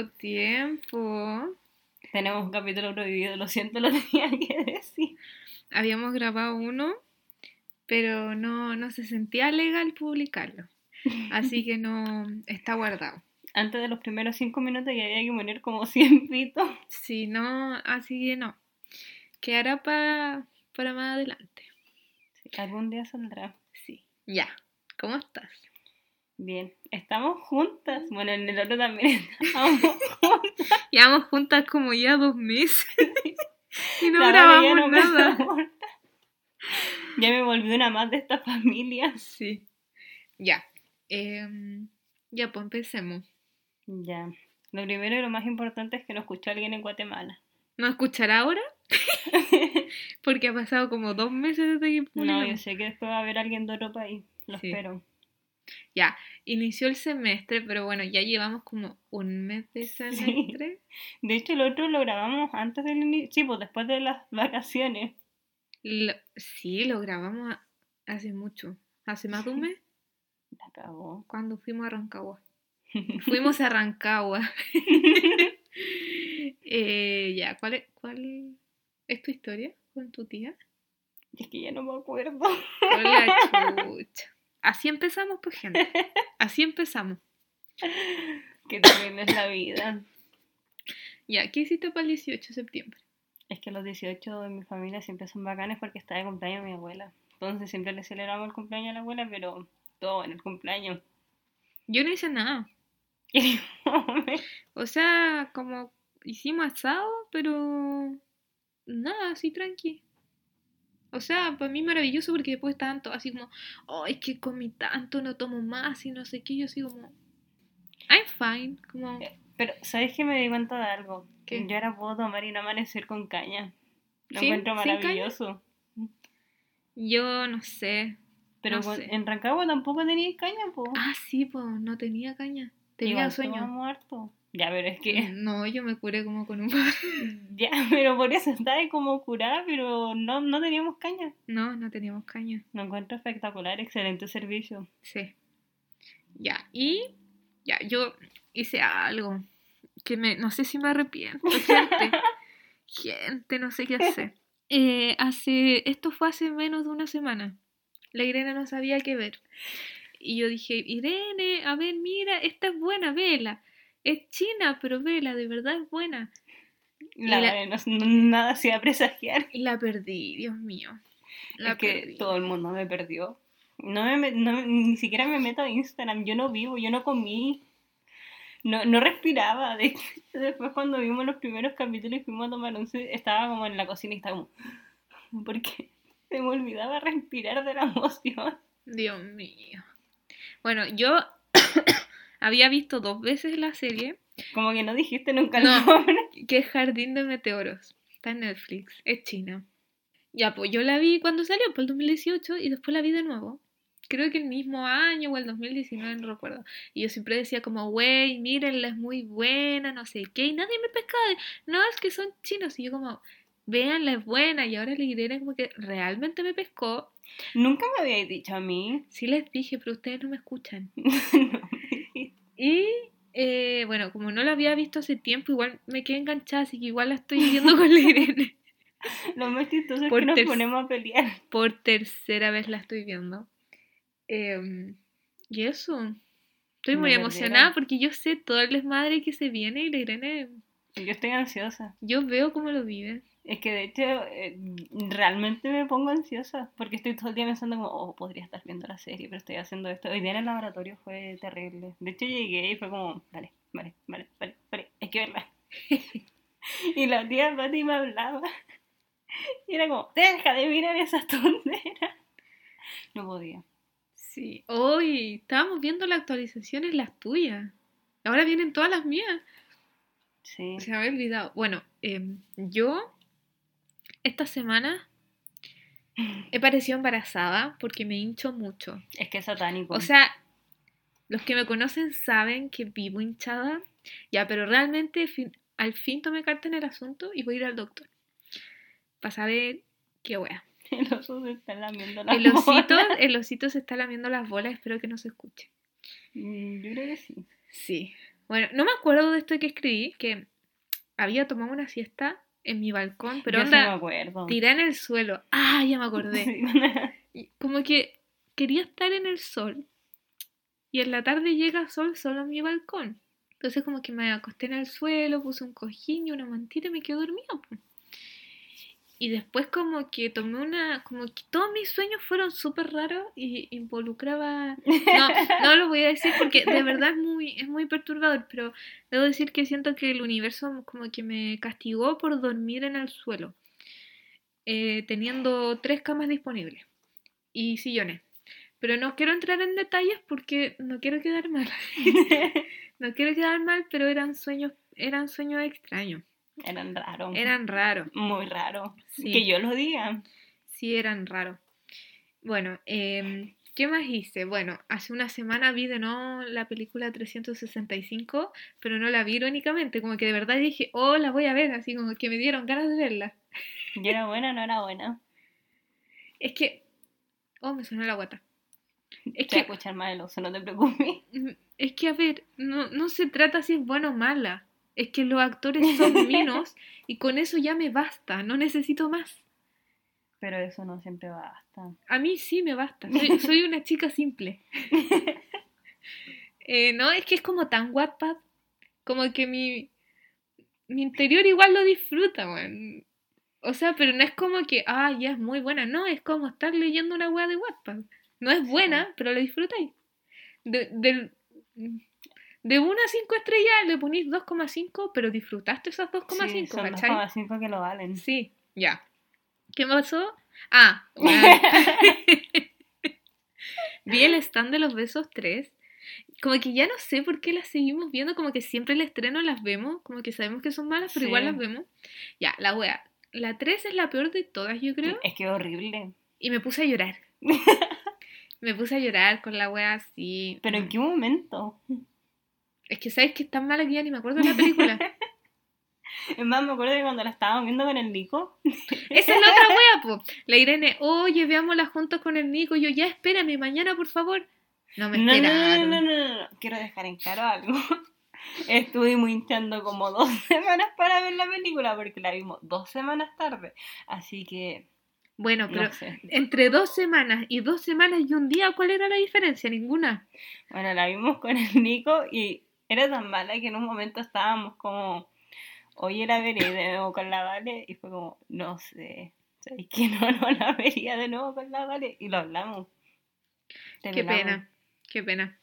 ¿Cuánto tiempo? Tenemos un capítulo prohibido, lo siento, lo tenía que decir. Habíamos grabado uno, pero no, no se sentía legal publicarlo. Así que no está guardado. Antes de los primeros cinco minutos ya había que poner como 100 pitos. Si no, así que no. Quedará para, para más adelante. Sí, algún día saldrá. Sí. Ya. ¿Cómo estás? Bien. Estamos juntas. Bueno, en el otro también estamos juntas. Llevamos juntas como ya dos meses. y no La grabamos no nada. Ya me volví una más de esta familia. Sí. Ya. Em, ya, pues empecemos. Ya. Lo primero y lo más importante es que nos escuchó alguien en Guatemala. ¿No escuchará ahora? Porque ha pasado como dos meses desde que No, yo sé que después va a haber alguien de otro país. Lo Sí. espero. Ya, inició el semestre, pero bueno, ya llevamos como un mes de semestre. De hecho, el otro lo grabamos antes del inicio. Sí, pues después de las vacaciones. Lo- sí, lo grabamos hace mucho. Hace más de un mes, La cagó. cuando fuimos a Rancagua. Fuimos a Rancagua. Eh, ya, ¿cuál es, ¿cuál es tu historia con tu tía? Es que ya no me acuerdo. Hola, chucha. Así empezamos, pues, gente. Así empezamos. Qué terrible es la vida. Ya, ¿qué hiciste para el 18 de septiembre? Es que los 18 de mi familia siempre son bacanes porque está de cumpleaños mi abuela. Entonces siempre le celebramos el cumpleaños a la abuela, pero todo en el cumpleaños. Yo no hice nada. O sea, como hicimos asado, pero nada, así tranqui. O sea, para mí maravilloso porque después todos así como, oh, es que comí tanto, no tomo más y no sé qué. Yo así como, I'm fine. Como, Pero, ¿sabes que me di cuenta de algo? ¿Qué? Yo ahora puedo tomar y no amanecer con caña. Lo ¿Sin- encuentro maravilloso. yo no sé. Pero No con- sé. en Rancagua tampoco tenía caña, po. Ah, sí, pues no tenía caña. Tenía Igual sueño. harto. Ya, pero es que. No, yo me curé como con un. Ya, pero por eso estaba como curada, pero no, no teníamos caña. No, no teníamos caña. Lo encuentro espectacular, excelente servicio. Sí. Ya, y ya, yo hice algo que me, no sé si me arrepiento, gente. gente, no sé qué hacer. Eh, hace, esto fue hace menos de una semana. La Irene no sabía qué ver. Y yo dije, Irene, a ver, mira, esta es buena, vela. Es china, pero vela, de verdad es buena. La, la- no, nada se a presagiar. La perdí, Dios mío. La es que perdí. todo el mundo me perdió. No me, no ni siquiera me meto a Instagram. Yo no vivo, yo no comí. No, no respiraba. De hecho, después cuando vimos los primeros capítulos y fuimos a tomar once, estaba como en la cocina y estaba como... Porque se me olvidaba respirar de la emoción. Dios mío. Bueno, yo había visto dos veces la serie, Como que no dijiste nunca el No. nombre. que es Jardín de Meteoros. Está en Netflix, es china. Ya, pues yo la vi cuando salió, por el 2018, y después la vi de nuevo. Creo que el mismo año o el 2019, no recuerdo. Y yo siempre decía como, wey, mírenla, es muy buena, no sé qué. Y nadie me pescaba. No, es que son chinos. Y yo como, véanla, es buena. Y ahora la Irene como que realmente me pescó. Nunca me habíais dicho a mí. Sí les dije, pero ustedes no me escuchan. No. Y eh, bueno, como no la había visto hace tiempo, igual me quedé enganchada, así que igual la estoy viendo con la Irene. Lo más chistoso es que nos ponemos a pelear. Por tercera vez la estoy viendo. Em, y eso. Estoy muy perdieron. emocionada porque yo sé todo el desmadre que se viene y la Irene, Yo estoy ansiosa. yo veo cómo lo vive. Es que de hecho eh, realmente me pongo ansiosa porque estoy todo el día pensando como, oh, podría estar viendo la serie, pero estoy haciendo esto. Hoy día en el laboratorio fue terrible. De hecho llegué y fue como, vale, vale, vale, vale, vale, hay que verla. y la tía Pati me hablaba y era como, deja de mirar esas tonteras. No podía. Sí. Hoy estábamos viendo las actualizaciones, las tuyas. Ahora vienen todas las mías. Sí. Se me había olvidado. Bueno, em, yo esta semana he parecido embarazada porque me hincho mucho. Es que es satánico. O sea, los que me conocen saben que vivo hinchada. Ya, pero realmente fin- al fin tomé carta en el asunto y voy a ir al doctor. Para saber qué wea. el oso se está lamiendo la El osito, bola. el osito se está lamiendo las bolas, espero que no se escuche. Mm, Yo creo que sí. Sí. Bueno, no me acuerdo de esto que escribí, que había tomado una siesta en mi balcón, pero Yo sí me onda, acuerdo. tiré en el suelo. Ah, ya me acordé. Y Como que quería estar en el sol y en la tarde llega sol solo en mi balcón. Entonces como que me acosté en el suelo, puse un cojín y una mantita y me quedé dormida. po. Y después como que tomé una, como que todos mis sueños fueron súper raros y involucraba... No, no lo voy a decir porque de verdad es muy, es muy perturbador, pero debo decir que siento que el universo como que me castigó por dormir en el suelo, eh, teniendo tres camas disponibles y sillones. Pero no quiero entrar en detalles porque no quiero quedar mal. No quiero quedar mal, pero eran sueños, eran sueños extraños. Eran raros. Eran raros. muy raros. Sí. Que yo lo diga. Sí, eran raros. Bueno, em, ¿qué más hice? Bueno, hace una semana vi de nuevo la película 365, pero no la vi irónicamente, como que de verdad dije, oh, la voy a ver, así como que me dieron ganas de verla. ¿Y era buena o no era buena? Es que, oh, me sonó la guata. Es Te que, escuchar más el oso, no te preocupes. es que, a ver, no, no se trata si es buena o mala. Es que los actores son minos y con eso ya me basta, no necesito más. Pero eso no siempre basta. A mí sí me basta. Soy, soy una chica simple. Eh, no, es que es como tan Wattpad. Como que mi, mi interior igual lo disfruta, weón. O sea, pero no es como que, ah, ya es muy buena. No, es como estar leyendo una weá de Wattpad. No es buena, pero la disfrutáis. De, del- de 1 a 5 estrellas le ponís 2,5, pero disfrutaste esas 2,5, Sí, son ¿cachai? 2,5 que lo valen. Sí, ya. ¿Qué pasó? Ah. Vi el stand de los besos 3. Como que ya no sé por qué las seguimos viendo, como que siempre el estreno las vemos, como que sabemos que son malas, pero Sí. igual las vemos. Ya, la wea. La 3 es la peor de todas, yo creo. Es que horrible. Y me puse a llorar. me puse a llorar con la wea así. Pero ¿en qué momento? Es que sabes que es tan mala que ya ni me acuerdo de la película. Es más, me acuerdo que cuando la estábamos viendo con el Nico, Esa es la otra wea, po. La Irene, oye, veámosla juntos con el Nico. Yo, ya espérame, mañana, por favor. No me no, no, no, no, no, no, no, quiero dejar en claro algo. Estuvimos hinchando como dos semanas para ver la película porque la vimos dos semanas tarde. Así que, Bueno, pero no sé. entre dos semanas y dos semanas y un día, ¿cuál era la diferencia? Ninguna. Bueno, la vimos con el Nico y era tan mala que en un momento estábamos como, oye, la veré de nuevo con la Vale y fue como, no sé, ¿sabes que no, no la vería de nuevo con la Vale? Y lo hablamos. Qué pena, qué pena.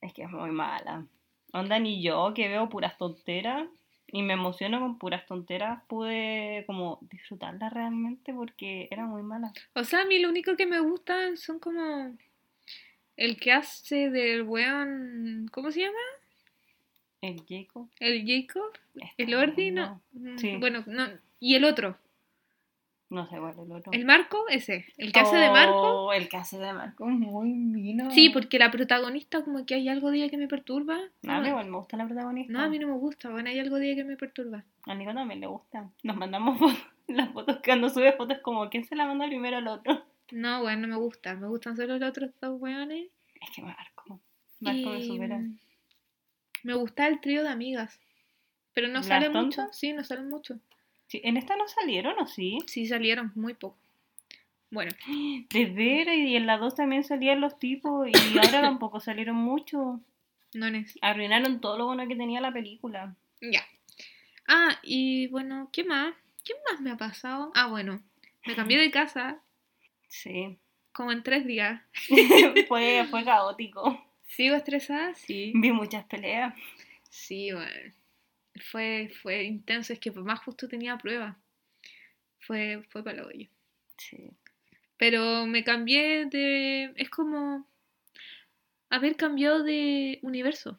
Es que es muy mala. Onda, ni yo que veo puras tonteras y me emociono con puras tonteras, pude como disfrutarla realmente porque era muy mala. O sea, a mí lo único que me gusta son como el que hace del weón, ¿cómo se llama? El Jacob. El Jacob, el Ordi, no. bueno. Mm, Sí. Bueno, no. Y el otro, No sé cuál es el otro. el Marco, ese, el que hace de Marco. Oh, El que hace de Marco es muy vino. Sí, porque la protagonista como que hay algo de ella que me perturba. No, igual me gusta la protagonista. no, a mí no me gusta, bueno, hay algo de ella que me perturba. A Nico también le gusta. Nos mandamos fotos, las fotos cuando sube fotos como quién se la manda primero al otro. No, bueno, no me gusta. Me gustan solo los otros dos weones. Es que Marco. Marco me supera. Me gusta el trío de amigas. Pero no ¿Las salen tontas? mucho. Sí, no salen mucho. Sí, ¿En esta no salieron o sí? Sí, salieron muy poco. Bueno, De veras, y en la 2 también salían los tipos y ahora tampoco salieron mucho. no es. Arruinaron todo lo bueno que tenía la película. Ya. Ah, y bueno, ¿qué más? ¿Qué más me ha pasado? Ah, bueno, me cambié de casa Sí. como en tres días. fue, fue caótico. ¿Sigo estresada? Sí. Vi muchas peleas. Sí, bueno. Fue, fue intenso, es que más justo tenía prueba. Fue, fue para lo hoyo. Sí. Pero me cambié de. Es como haber cambiado de universo.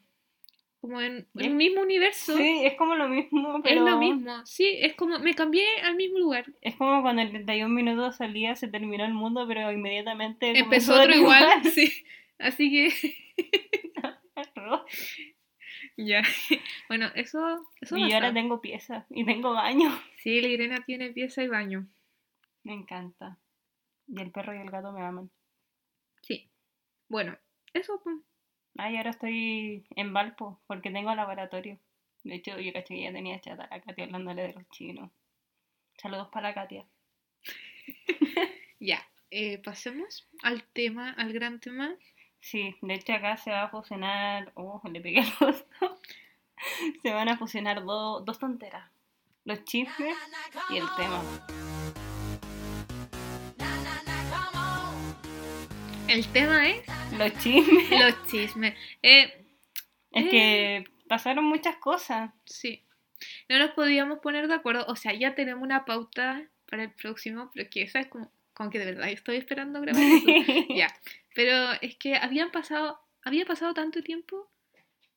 Como en ¿Eh? el mismo universo. Sí, es como lo mismo, Es pero... lo mismo. Sí, es como. Me cambié al mismo lugar. Es como cuando en 31 minutos salía, se terminó el mundo, pero inmediatamente Empezó otro igual. nuevo. Sí. Así que. ya. Bueno, eso. eso y yo ahora tengo piezas y tengo baño. Sí, la Irena tiene pieza y baño. Me encanta. Y el perro y el gato me aman. Sí. Bueno, eso. Ay, ahora estoy en Valpo porque tengo laboratorio. De hecho, yo caché que ya tenía chata a Katia hablándole de los chinos. Saludos para la Katia. Ya, eh, pasemos al tema, al gran tema. Sí, de hecho acá se va a fusionar. Oh, le pegué el rostro. Se van a fusionar do- dos tonteras: los chismes y el tema. El tema es Los chismes. los chismes. Eh, Es Eh. que pasaron muchas cosas. sí, no nos podíamos poner de acuerdo. O sea, ya tenemos una pauta para el próximo, pero que esa es como, como que de verdad estoy esperando grabar eso. Ya, pero es que habían pasado, había pasado tanto tiempo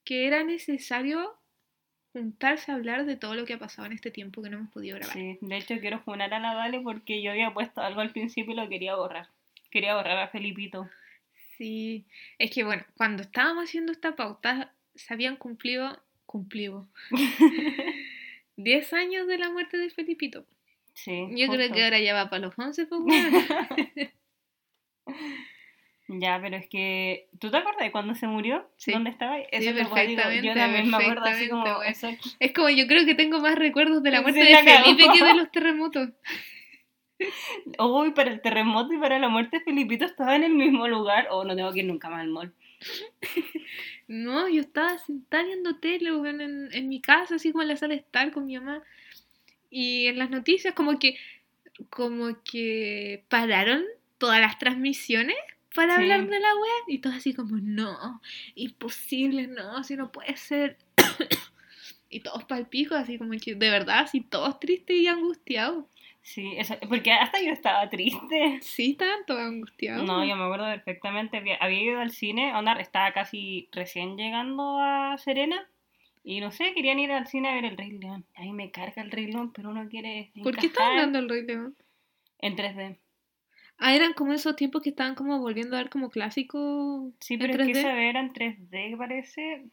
que era necesario juntarse a hablar de todo lo que ha pasado en este tiempo que no hemos podido grabar. Sí, de hecho quiero funar a la Vale porque yo había puesto algo al principio y lo quería borrar. Quería borrar a Felipito. Sí, es que bueno, cuando estábamos haciendo esta pauta, se habían cumplido, cumplido, 10 años de la muerte de Felipito. Sí. Yo creo que ahora ya va para los 11, pues. Ya, pero es que. ¿Tú te acuerdas de cuando se murió? Sí. ¿Dónde estaba? Eso digo. perfectamente, Yo también me acuerdo así como. eso- Es como yo creo que tengo más recuerdos de la Sí, muerte de. Felipe que de los terremotos. Uy, para el terremoto y para la muerte de Felipito estaba en el mismo lugar. O no tengo que ir nunca más al mall. No, yo estaba sentada viendo tele en, en mi casa, así como en la sala de estar con mi mamá. Y en las noticias como que como que pararon todas las transmisiones para Sí. hablar de la wea y todo así como, no, imposible, no, así no puede ser. y todos palpicos, así como que de verdad, así todos tristes y angustiados. Sí, eso, porque hasta yo estaba triste. Sí, estaban todos angustiados. No, yo me acuerdo perfectamente. Había, había ido al cine, onda, estaba casi recién llegando a Serena. Y no sé, querían ir al cine a ver el Rey León. A mí me carga el Rey León, pero uno quiere. ¿Por qué estaban dando el Rey León? En 3D. Ah, eran como esos tiempos que estaban como volviendo a dar como clásicos. Sí, pero es que 3D. esa era en 3D, parece.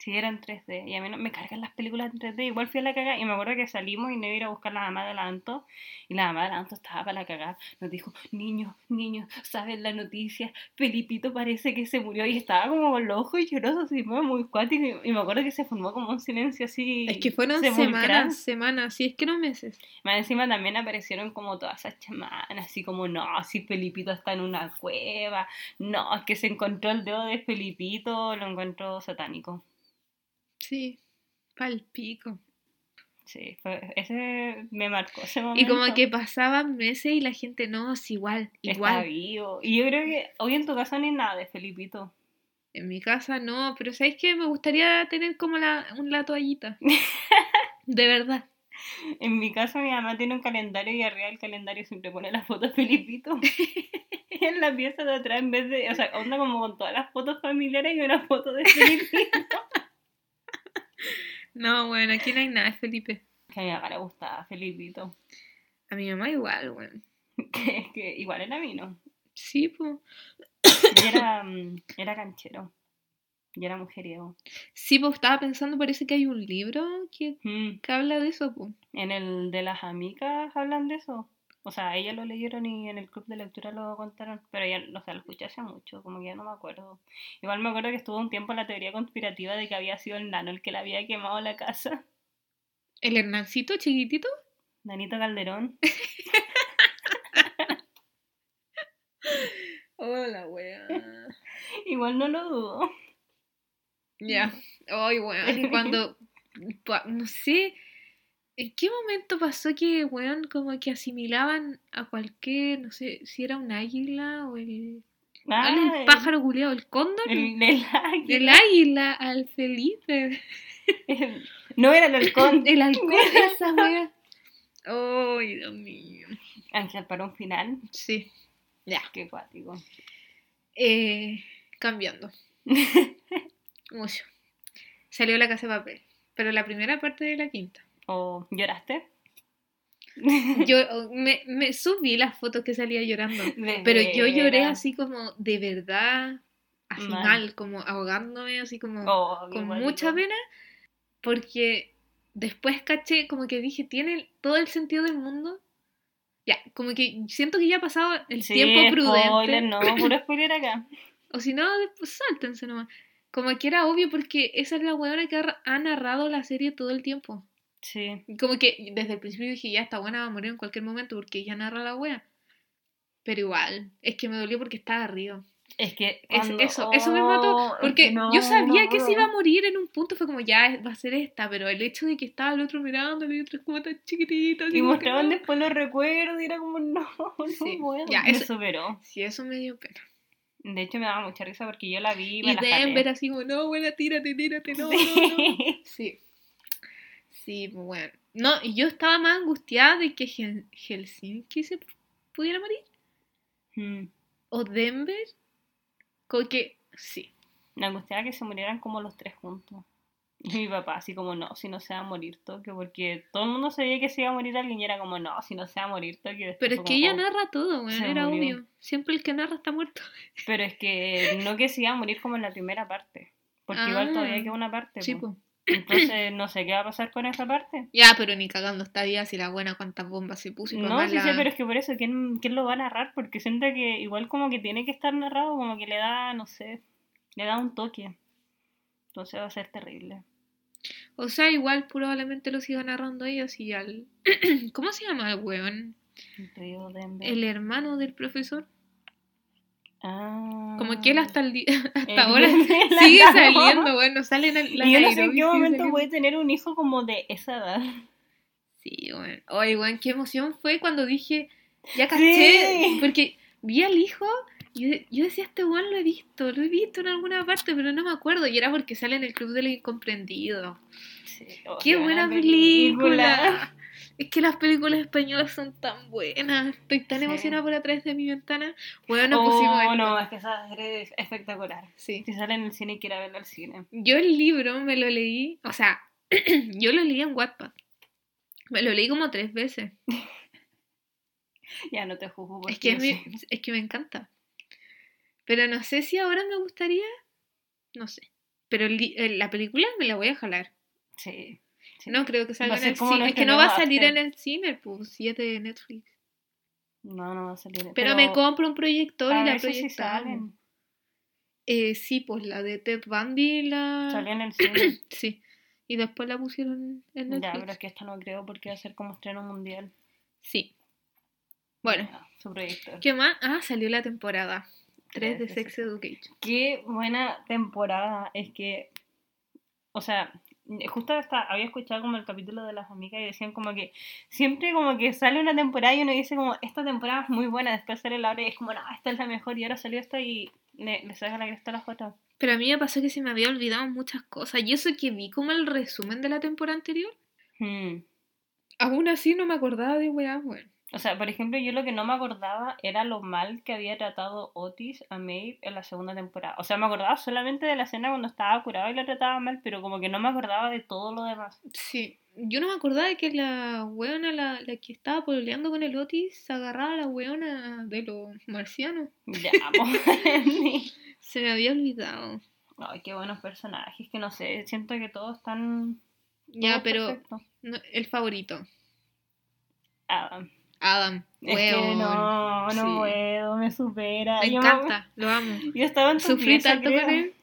Sí, era en 3D. Y a mí no, me cargan las películas en 3D. Igual fui a la cagada y me acuerdo que salimos y me iba a ir a buscar la mamá de la Anto. Y la mamá de la Anto estaba para la cagada. Nos dijo, niños, niños, ¿saben la noticia? Felipito parece que se murió. Y estaba como con los ojos llorosos y fue muy cuático. Y, me acuerdo que se formó como un silencio así. Es que fueron semanas, semanas, sí, es que no meses. Más encima también aparecieron como todas esas chamanas, así como, no, si Felipito está en una cueva, no, es que se encontró el dedo de Felipito, lo encontró satánico. Sí, pal pico. Sí, ese me marcó ese Y momento. como que pasaban meses y la gente, no, es igual, Está igual. vivo. Y yo creo que hoy en tu casa no hay nada de Felipito. En mi casa no, pero ¿sabes qué? Me gustaría tener como la, una toallita. De verdad. En mi casa mi mamá tiene un calendario y arriba del calendario siempre pone la foto de Felipito. Y en la pieza de atrás, en vez de, o sea, onda como con todas las fotos familiares y una foto de Felipito. No, bueno, aquí no hay nada, es Felipe. que a mi mamá le gustaba Felipito. A mi mamá igual, bueno. Que, es que igual era vino. Sí, pues. Y era, mm, era canchero. Y era mujeriego. Sí, pues estaba pensando, parece que hay un libro que, Mm, que habla de eso, pues. En el de las amigas hablan de eso. O sea, ellas lo leyeron y en el club de lectura lo contaron. Pero ya, o sea, lo escuché hace mucho, como que ya no me acuerdo. Igual me acuerdo que estuvo un tiempo la teoría conspirativa de que había sido el nano el que le había quemado la casa. El Hernancito chiquitito. Danito Calderón. Hola, wea. Igual no lo dudo. Ya. Ay, weón, cuando. No sé. ¿En qué momento pasó que, weón, como que asimilaban a cualquier. No sé si era un águila o el. Ah, ¿cuál es el pájaro culiado? ¿El cóndor? El, el El águila. águila al Felipe. El- no era el halcón. El halcón, esa wea. Ay, Dios mío. Ángel para un final. Sí. Ya. Qué cuático. Eh, cambiando. Mucho. Salió la casa de papel. Pero la primera parte de la quinta. ¿O lloraste? Yo oh, me, me subí las fotos que salía llorando. De Pero yo lloré así como de verdad, así Mal. mal, como ahogándome, así como Oh, con mucha pena. Porque después caché, como que dije, tiene todo el sentido del mundo. Ya, como que siento que ya ha pasado el Sí, tiempo prudente. spoiler, no, puro spoiler acá. O si no, después sáltense nomás. Como que era obvio porque esa es la weona que ha narrado la serie todo el tiempo. Sí. Como que desde el principio dije, ya, esta buena va a morir en cualquier momento porque ella narra la wea. Pero igual, es que me dolió porque estaba arriba. Es que Es- eso, eso me mató. Oh, Porque que no, yo sabía no que se iba a morir en un punto, fue como, ya, va a ser esta. Pero el hecho de que estaba el otro mirándole y otro es como tan chiquitito. Y mostraban no. después los recuerdos y era como, no, no Sí. puedo. Ya, me eso- superó. Sí, eso me dio pena. De hecho, me daba mucha risa porque yo la vi y Y me la Denver jalé. así como, no, buena, tírate, tírate, no, no, no. Sí. Sí. Sí, pues bueno. No, y yo estaba más angustiada de que Hel- Helsinki se pudiera morir. Mm. O Denver. Como que, sí. Me angustiaba que se murieran como los tres juntos. Y mi papá, así como, no, si no se va a morir Tokio, porque todo el mundo sabía que se iba a morir alguien y era como, no, si no se va a morir Tokio. Pero es que como, ella oh. narra todo, bueno, era murió. obvio. Siempre el que narra está muerto. Pero es que no que se iba a morir como en la primera parte. Porque igual Ah. todavía queda una parte. Sí, pues. Entonces no sé qué va a pasar con esa parte. Ya, pero ni cagando está día si la buena cuántas bombas se puso y No, sí la- sé, pero es que por eso, ¿quién, ¿quién lo va a narrar? Porque siento que igual como que tiene que estar narrado, como que le da, no sé, le da un toque. Entonces va a ser terrible. O sea, igual probablemente lo siga narrando ellos y al... ¿Cómo se llama el weón? El hermano del profesor. Ah. Como que él hasta, el hasta El- ahora la sigue saliendo, bueno, sale en el, la Y yo no sé en qué momento puede tener un hijo como de esa edad. Sí, bueno. Oye, weón, qué emoción fue cuando dije, ya caché, Sí. porque vi al hijo y yo, yo decía, este weón lo he visto, lo he visto en alguna parte, pero no me acuerdo, y era porque sale en el Club de los Incomprendidos. Sí. ¡Qué buena película! Es que las películas españolas son tan buenas. Estoy tan Sí. emocionada por atrás de mi ventana. Bueno, Oh, pusimos esto. no, es que esa serie es espectacular. Sí. Si sale en el cine, quiero verla al cine. Yo el libro me lo leí, o sea, yo lo leí en Wattpad. Me lo leí como tres veces. Ya no te juzgo porque Es que, me, es que me encanta. Pero no sé si ahora me gustaría. No sé. Pero el el- la película me la voy a jalar. Sí. Sí. No creo que salga en el cine. Es que no va a salir en el cine, pues, si es de Netflix. No, no va a salir. Pero, me compro un proyector y la proyectamos. Eh, sí, pues la de Ted Bundy la... Salió en el cine. Sí. Y después la pusieron en Netflix. ya, pero es que esta no creo porque va a ser como estreno mundial. Sí. Bueno, Ya, su proyector. ¿qué más? Ah, salió la temporada 3 Tres de Sex Education. Qué buena temporada. Es que, o sea, justo hasta había escuchado como el capítulo de las amigas y decían como que siempre como que sale una temporada y uno dice como, esta temporada es muy buena, después sale la hora y es como, no, esta es la mejor y ahora salió esta y le, le saca la cresta a las otras. Pero a mí me pasó que se me había olvidado muchas cosas. Y eso que vi como el resumen de la temporada anterior. Hmm. Aún así no me acordaba de weá, bueno. O sea, por ejemplo, yo lo que no me acordaba era lo mal que había tratado Otis a Maeve en la segunda temporada. O sea, me acordaba solamente de la escena cuando estaba curado y la trataba mal, pero como que no me acordaba de todo lo demás. Sí. Yo no me acordaba de que la weona, la, la que estaba pololeando con el Otis, se agarraba a la weona de los marcianos. Ya. Se me había olvidado. Ay, qué buenos personajes, que no sé, siento que todos están... Ya, pero no- el favorito. Adam. Adam. Es que no, no Sí. puedo, me supera. Me Yo encanta, lo amo. Yo estaba en tu Sufrí pieza, tanto creo. con él.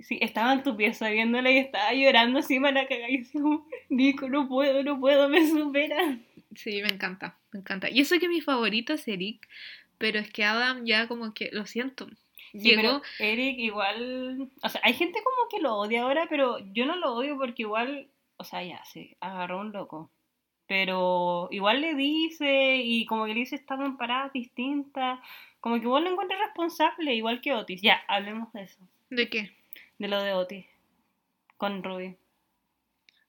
Sí, estaba en tu pieza viéndola y estaba llorando así para cagar y decía, Nico, no puedo, no puedo, me supera. Sí, me encanta, me encanta. Y eso que mi favorito es Eric, pero es que Adam ya como que, lo siento, Sí, llegó, pero Eric igual, o sea, hay gente como que lo odia ahora, pero yo no lo odio porque igual, o sea, ya, se agarró un loco. Pero igual le dice, y como que le dice, estamos en paradas distintas, como que igual lo encuentra responsable, igual que Otis. Ya, hablemos de eso, ¿de qué? de lo de Otis, con Ruby.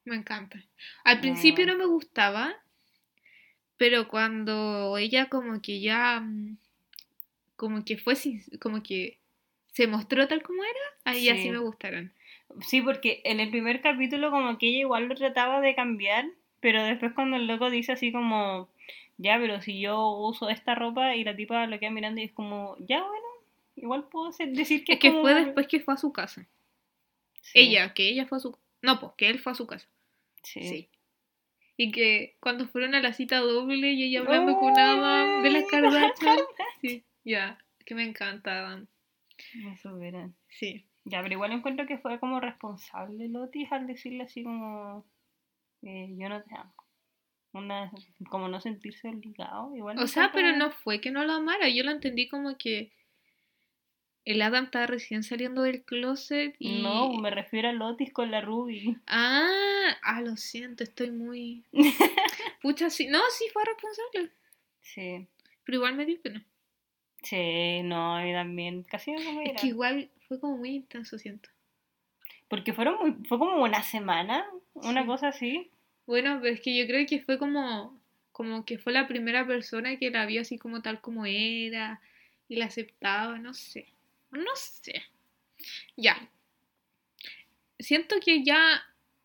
Me encanta. Al principio no me gustaba, pero cuando ella como que ya, mm, como que fue, como que se mostró tal como era, ahí sí Sí. me gustaron. Sí, porque en el primer capítulo como que ella igual lo trataba de cambiar, pero después cuando el loco dice así como, ya, pero si yo uso esta ropa y la tipa lo queda mirando y es como, ya, bueno, igual puedo ser- decir que Es que como- fue después que fue a su casa. Sí, Ella, que ella fue a su... No, pues que él fue a su casa. Sí. Sí. Y que cuando fueron a la cita doble y ella hablando con Ay, Adam de las Kardashian. Sí, ya, que me encanta Adam. Me superan. Sí. Ya, pero igual encuentro que fue como responsable Lotis al decirle así como, eh, yo no te amo. Una, como no sentirse obligado. Igual O sea, pero no fue que no lo amara, yo lo entendí como que el Adam estaba recién saliendo del closet y... No, me refiero a Lotis con la Ruby. Ah, ah, lo siento, estoy muy... Pucha, sí, no, sí fue responsable, Sí. pero igual me dio pena. Sí, no, y también casi me pongo a Es que igual fue como muy intenso, siento. Porque fueron muy, fue como una semana, una Sí. cosa así. Bueno, pero es que yo creo que fue como, como que fue la primera persona que la vio así como tal como era y la aceptaba, no sé, no sé. Ya. Siento que ya,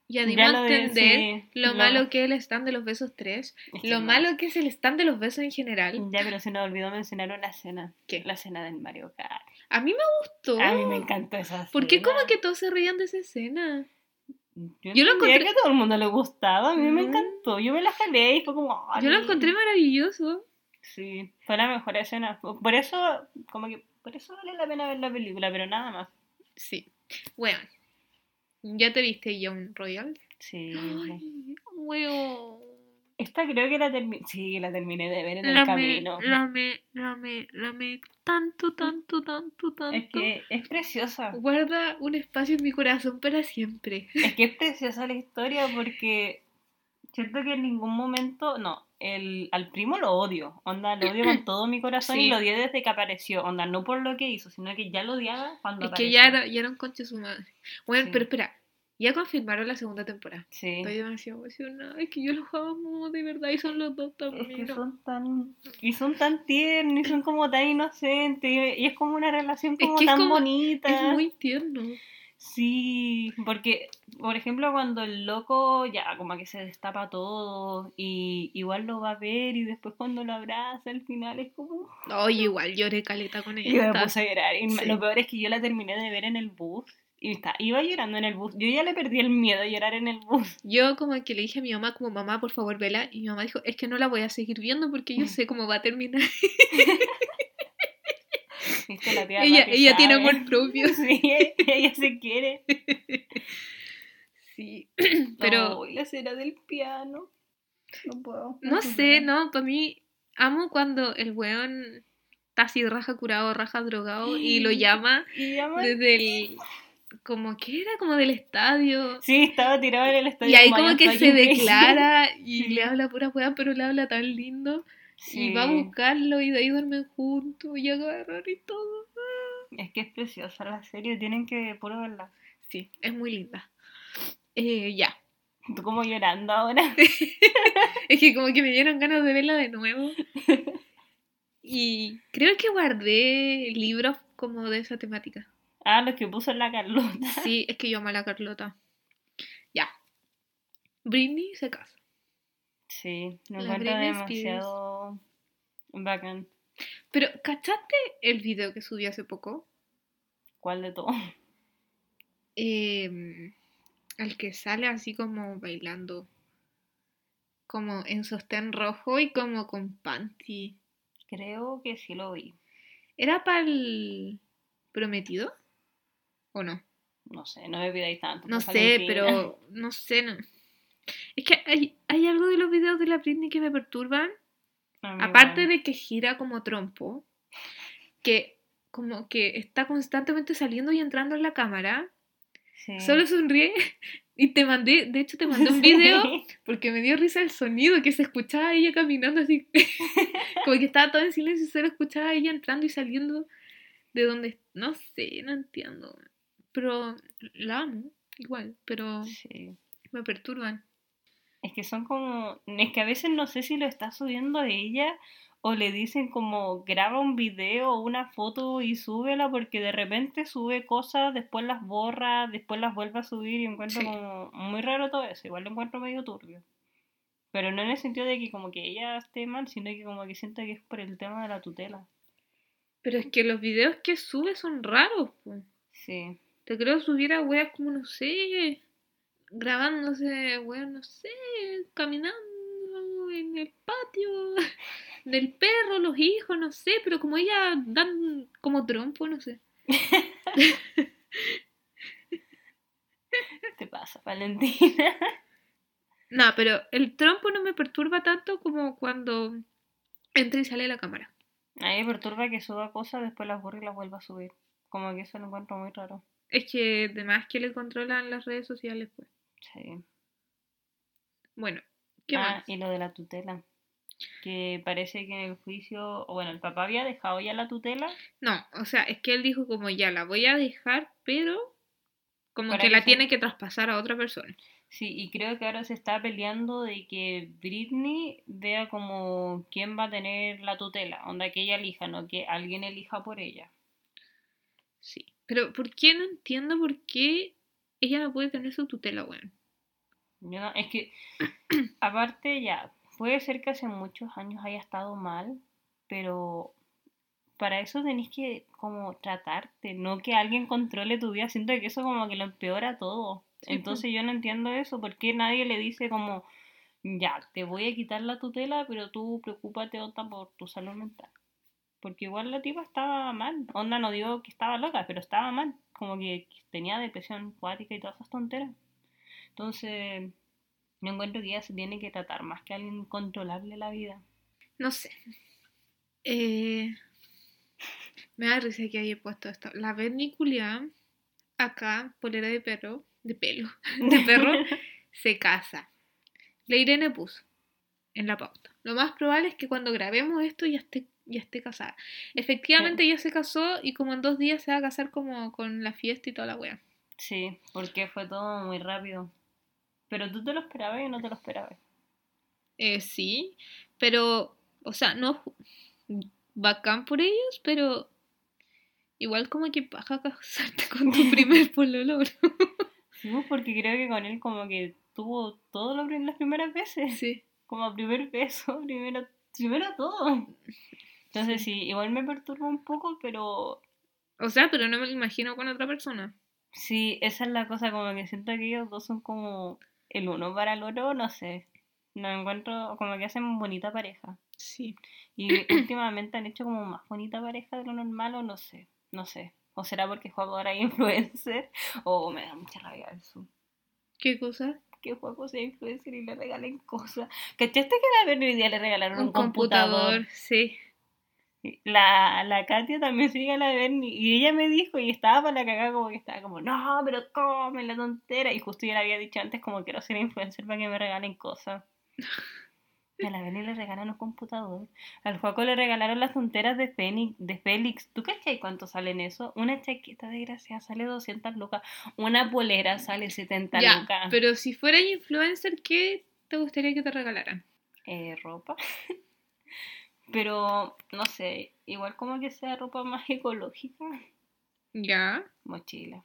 ya dimos lo a de- entender sí, lo, lo- malo que es el stand de los besos 3, Es que lo no. malo que es el stand de los besos en general. Ya, pero se nos olvidó mencionar una escena. ¿Qué? La escena del Mario Kart. A mí me gustó. A mí me encantó esa ¿Por qué como que todos se reían de esa escena? Yo, Yo lo encontré- que a todo el mundo le gustaba, a mí me encantó. Yo me la jalé y fue como... Yo lo encontré maravilloso. Sí, fue la mejor escena. Por eso, como que, por eso vale la pena ver la película, pero nada más. Sí. Bueno, ¿ya te viste Young Royal? Sí. Ay. Esta creo que la terminé, sí, la terminé de ver en el La me, camino. la me, la me, la me, tanto, tanto, tanto, tanto. Es que es preciosa. Guarda un espacio en mi corazón para siempre. Es que es preciosa la historia porque siento que en ningún momento, no, el, al primo lo odio, onda, lo odio con todo mi corazón Sí. y lo odié desde que apareció, onda, no por lo que hizo, sino que ya lo odiaba cuando Es que ya era, ya era un conche su madre. Bueno, Sí. pero espera, ya confirmaron la segunda temporada. Sí. Estoy demasiado emocionada. Es que yo los amo de verdad y son los dos Es también. que son tan, y son tan tiernos, y son como tan inocentes, y, es como una relación Es como es tan como- bonita. Es muy tierno. Sí, porque, por ejemplo, cuando el loco ya como que se destapa todo y igual lo va a ver y después cuando lo abraza al final es como... Oye, igual lloré caleta con ella. Yo me puse a llorar y Sí. lo peor es que yo la terminé de ver en el bus y está, iba llorando en el bus. Yo ya le perdí el miedo a llorar en el bus. Yo como que le dije a mi mamá como mamá, por favor, vela. Y mi mamá dijo, es que no la voy a seguir viendo porque yo sé cómo va a terminar. ¿Viste? La tía ella ella tiene amor propio. Sí, ella se quiere. Sí, pero Oh, la escena del piano. No puedo. no sé, no, para mí amo cuando el weón está así raja curado, raja drogado y lo llama Y llama- desde el... Como que era como del estadio. Sí, estaba tirado en el estadio. Y ahí como que se declara y le habla pura weá, pero le habla tan lindo. Y va a buscarlo y de ahí duermen juntos y agarran y todo. Es que es preciosa la serie, tienen que puro verla. Sí, es muy linda. Eh, ya. Tú como llorando ahora. Es que como que me dieron ganas de verla de nuevo. Y creo que guardé libros como de esa temática. Ah, los que puso la Carlota. Sí, es que yo amo a la Carlota. Ya. Britney se casa. Sí, me La encuentro Britney demasiado bacán. Pero, ¿cachaste el video que subí hace poco? ¿Cuál de todo? Em, el que sale así como bailando. Como en sostén rojo y como con panty. Creo que sí lo vi. ¿Era para el prometido? ¿O no? No sé, no me pidáis tanto. No por sé, pero no sé. No. Es que hay, hay algo de los videos de la Britney que me perturban. Aparte de que gira como trompo, que como que está constantemente saliendo y entrando en la cámara, Sí. solo sonríe y te mandé, de hecho te mandé un video Sí. porque me dio risa el sonido que se escuchaba a ella caminando así, como que estaba todo en silencio y solo escuchaba a ella entrando y saliendo de donde, no sé, no entiendo, pero la amo igual, pero Sí. me perturban. Es que son como. Es que a veces no sé si lo está subiendo ella o le dicen como graba un video o una foto y súbela porque de repente sube cosas, después las borra, después las vuelve a subir y encuentro Sí. como muy raro todo eso. Igual lo encuentro medio turbio. Pero no en el sentido de que como que ella esté mal, sino que como que siento que es por el tema de la tutela. Pero es que los videos que sube son raros, pues. Sí. Te creo subir a weas como, no sé, grabándose, weas, no sé, caminando en el patio del perro, los hijos, no sé, pero como ella dan como trompo, no sé. te pasa, Valentina? No, pero el trompo no me perturba tanto como cuando entra y sale de la cámara. A mí me perturba que suba cosas, después las borre y las vuelva a subir. Como que eso lo encuentro muy raro. Es que además que le controlan las redes sociales, pues. Sí. Bueno, ¿qué ah, más? y lo de la tutela. Que parece que en el juicio, o bueno, el papá había dejado ya la tutela. No, o sea, es que él dijo como ya la voy a dejar, pero como que que la se- tiene que traspasar a otra persona. Sí, y creo que ahora se está peleando de que Britney vea como quién va a tener la tutela. Onda que ella elija, no que alguien elija por ella. Sí. Pero ¿por qué no entiendo por qué ella no puede tener su tutela, weón? Yo no- es que, aparte ya, puede ser que hace muchos años haya estado mal, pero para eso tenés que como tratarte, no que alguien controle tu vida. Siento que eso como que lo empeora todo. Sí, Entonces yo no entiendo eso, ¿por qué nadie le dice como, ya, te voy a quitar la tutela, pero tú preocúpate onda por tu salud mental? Porque igual la tipa estaba mal. Onda, no digo que estaba loca, pero estaba mal. Como que tenía depresión cuática y todas esas tonteras. Entonces, yo encuentro que ella se tiene que tratar más que alguien controlarle la vida. No sé. Eh, me da risa que haya puesto esto. La verniculia, acá, polera de perro, de pelo, de perro, se casa. La Irene puso en la pauta. Lo más probable es que cuando grabemos esto ya esté, ya esté casada. Efectivamente ella se casó y como en dos días se va a casar como con la fiesta y toda la wea. Sí, porque fue todo muy rápido. Pero tú te lo esperabas y no te lo esperabas. Eh, sí, pero, o sea, no bacán por ellos, pero igual como que paja casarte con tu primer pololo, bro. Sí, pues, porque creo que con él como que tuvo todo lo las primeras veces. Sí. Como primer beso, primero, primero todo. Entonces sí, igual me perturba un poco, pero O sea, pero no me lo imagino con otra persona. sí, esa es la cosa, como que siento que ellos dos son como el uno para el otro, no sé. No encuentro, como que hacen bonita pareja. Sí. Y últimamente han hecho como más bonita pareja de lo normal, o no sé, no sé. O será porque juego ahora influencer, o me da mucha rabia eso. ¿Qué cosa? Que juego sea influencer y le regalen cosas. ¿Cachaste que a la Bernie hoy día le regalaron un, computador? Sí. La, la Katia también sigue a la Bernie y ella me dijo y estaba para la cagada como que estaba como, no, pero come la tontera. Y justo yo le había dicho antes como quiero ser influencer para que me regalen cosas. A la Bernie le regalan un computador. Al Juaco le regalaron las tonteras de Fénix, de Félix. ¿Tú cachai cuánto salen eso? Una chaqueta de gracia sale 200 lucas. Una polera sale 70 Ya, lucas. pero si fuera influencer, ¿qué te gustaría que te regalaran? eh, ropa. Pero, no sé, igual como que sea ropa más ecológica, Ya. mochila.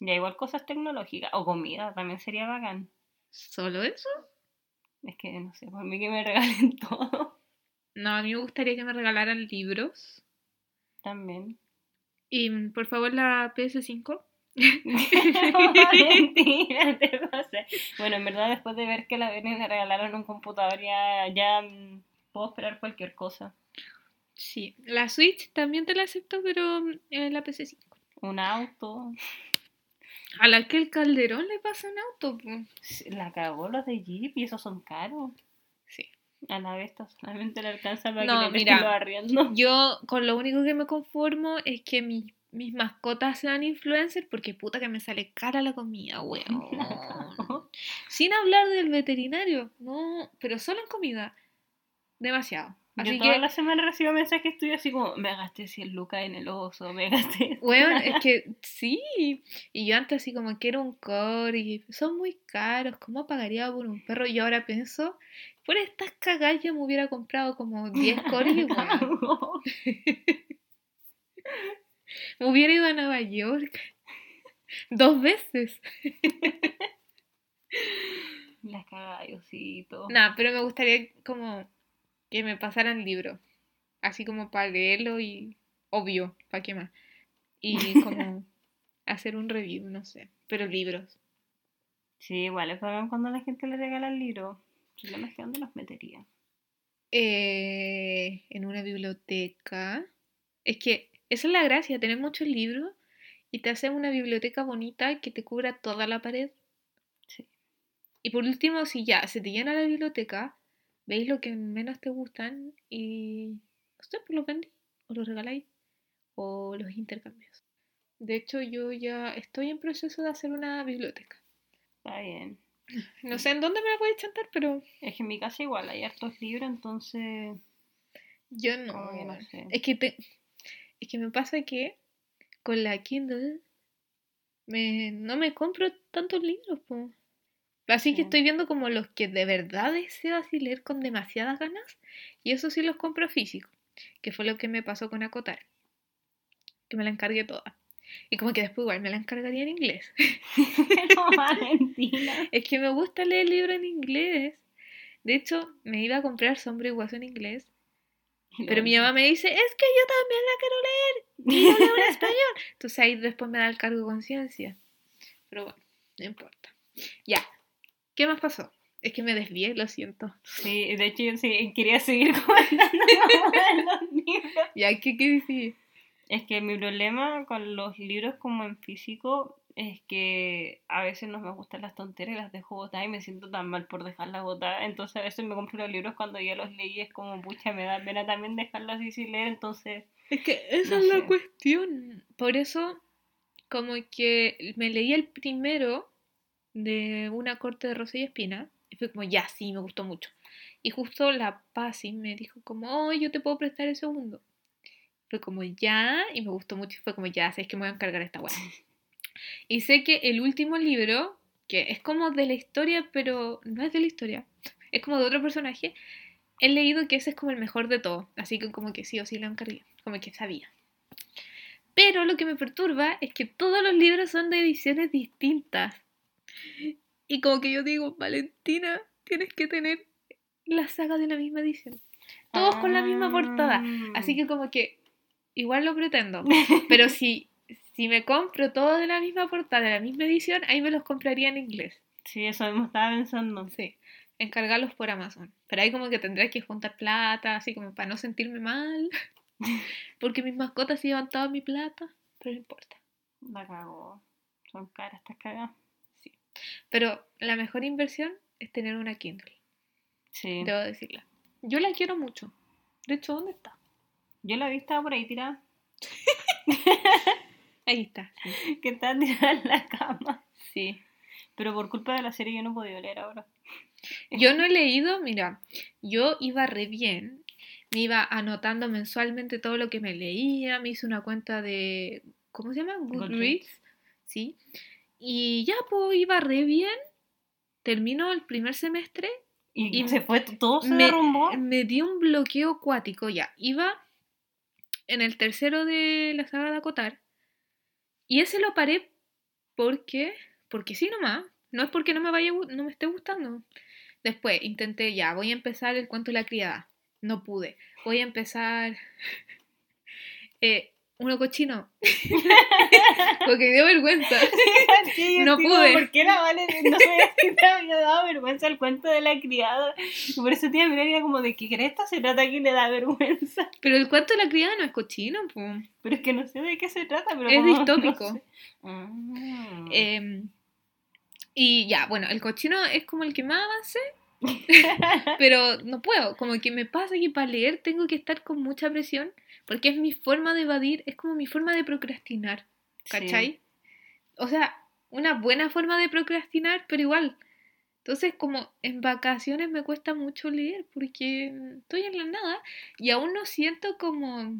Ya, igual cosas tecnológicas o comida también sería bacán. ¿Solo eso? Es que, no sé, por mí que me regalen todo No, a mí me gustaría que me regalaran libros. también. Y mm, por favor la PS5. Mentira, te pasé. Bueno, en verdad, después de ver que la Bernie le regalaron un computador, ya, ya mm, puedo esperar cualquier cosa. Sí. La Switch también te la acepto, pero mm, eh, la PS5. Un auto. A la que el Calderón le pasa un auto, po. La cagó los de Jeep y esos son caros. Sí. A la vez solamente le alcanza para No, que le mira. arriendos. Yo con lo único que me conformo es que mis, mis mascotas sean influencers porque puta que me sale cara la comida, weón. Sin hablar del veterinario, no, pero solo en comida. Demasiado. Así Yo toda que, la semana recibo mensajes tuyos así como, me gasté 100 lucas en el oso, me gasté... weón, es que sí. Y yo antes así como quiero un corgi, son muy caros, ¿cómo pagaría por un perro? Y ahora pienso, por estas cagas yo me hubiera comprado como 10 corgis, weón. Me hubiera ido a Nueva York dos veces. La cagada, Diosito. Nah, pero me gustaría como que me pasaran libros. Así como para leerlo y obvio, ¿para qué más? Y como hacer un review, no sé. Pero libros. Sí, igual es bacán cuando la gente le regala el libro. Yo no sé dónde los metería. Eh, en una biblioteca. Es que esa es la gracia, tener muchos libros y te hacen una biblioteca bonita que te cubra toda la pared. Y por último, si ya se te llena la biblioteca, veis lo que menos te gustan y sé, pues los vendí o los regaláis o los intercambios. De hecho, yo ya estoy en proceso de hacer una biblioteca. Está bien. No sé en dónde me la voy a chantar, pero Es que en mi casa igual hay hartos libros, entonces. yo no. Que no sé. Es que te- es que me pasa que con la Kindle me, no me compro tantos libros, po. Así que estoy viendo como los que de verdad deseo así leer con demasiadas ganas. Y eso sí los compro físico. Que fue lo que me pasó con Acotar. Que me la encargué toda. Y como que después igual me la encargaría en inglés. no, Valentina. Es que me gusta leer libros en inglés. De hecho, me iba a comprar Sombra y Guaso en inglés. Pero mi mamá me dice, es que yo también la quiero leer. Y yo leo en español. Entonces ahí después me da el cargo de conciencia. Pero bueno, no importa. Ya. ¿Qué más pasó? Es que me desvié, lo siento. Sí, de hecho yo sí quería seguir comentando los libros. Ya, ¿qué, qué decís? Es que mi problema con los libros como en físico es que a veces no me gustan las tonterías y las dejo botadas y me siento tan mal por dejarlas botadas. Entonces a veces me compro los libros cuando ya los leí, es como, pucha, me da pena también dejarlos así sin leer, entonces... Es que esa No es la cuestión. Por eso, como que me leí el primero de una corte de Rosa y Espina. Y fue como, ya, sí, me gustó mucho. Y justo la Pasi me dijo como, oh, yo te puedo prestar el segundo. Fue como, ya, y me gustó mucho. Y fue como, ya, sabes que me voy a encargar esta weá. Y sé que el último libro, que es como de la historia, pero no es de la historia, es como de otro personaje, he leído que ese es como el mejor de todos. Así que como que sí o sí lo encargué. Como que sabía. Pero lo que me perturba es que todos los libros son de ediciones distintas. Y como que yo digo, Valentina, tienes que tener la saga de la misma edición. Todos con la misma portada. Así que como que igual lo pretendo. Pero si, si me compro todo de la misma portada, de la misma edición, ahí me los compraría en inglés. Sí, eso mismo estaba pensando. Sí, encargarlos por Amazon. Pero ahí como que tendré que juntar plata, así como para no sentirme mal. Porque mis mascotas se llevan toda mi plata. Pero no importa. La cagó. Son caras, estás cagadas. Pero la mejor inversión es tener una Kindle. Sí. Debo decirla. Yo la quiero mucho. De hecho, ¿dónde está? Yo la vi estaba por ahí tirada. Ahí está. Sí. Que está tirada en la cama. sí. Pero por culpa de la serie yo no he podido leer ahora. Yo no he leído, mira, yo iba re bien, me iba anotando mensualmente todo lo que me leía, me hice una cuenta de, ¿cómo se llama? Goodreads, Goodreads. sí. Y ya, pues iba re bien, terminó el primer semestre, Y, Y se fue, todo se me, derrumbó. me dio un bloqueo acuático, ya, iba en el tercero de la saga de Acotar, y ese lo paré porque, porque sí nomás, no es porque no me vaya, no me esté gustando. Después intenté, ya, voy a empezar el cuento de la criada. No pude. Voy a empezar eh, uno cochino. porque me dio vergüenza. Sí, no digo, pude. ¿Por qué la Vale no sabía si te había dado vergüenza el cuento de la criada? Y por eso tía mirar era como de qué cresta se trata que le da vergüenza. Pero el cuento de la criada no es cochino, po. Pero es que no sé de qué se trata, pero Es como- no distópico. sé. Ah. Em, y ya, bueno, el cochino es como el que más avancé. pero no puedo, como que me pasa que para leer tengo que estar con mucha presión, porque es mi forma de evadir, es como mi forma de procrastinar, ¿cachai? O sea, una buena forma de procrastinar, pero igual. Entonces, como en vacaciones me cuesta mucho leer porque estoy en la nada y aún no siento como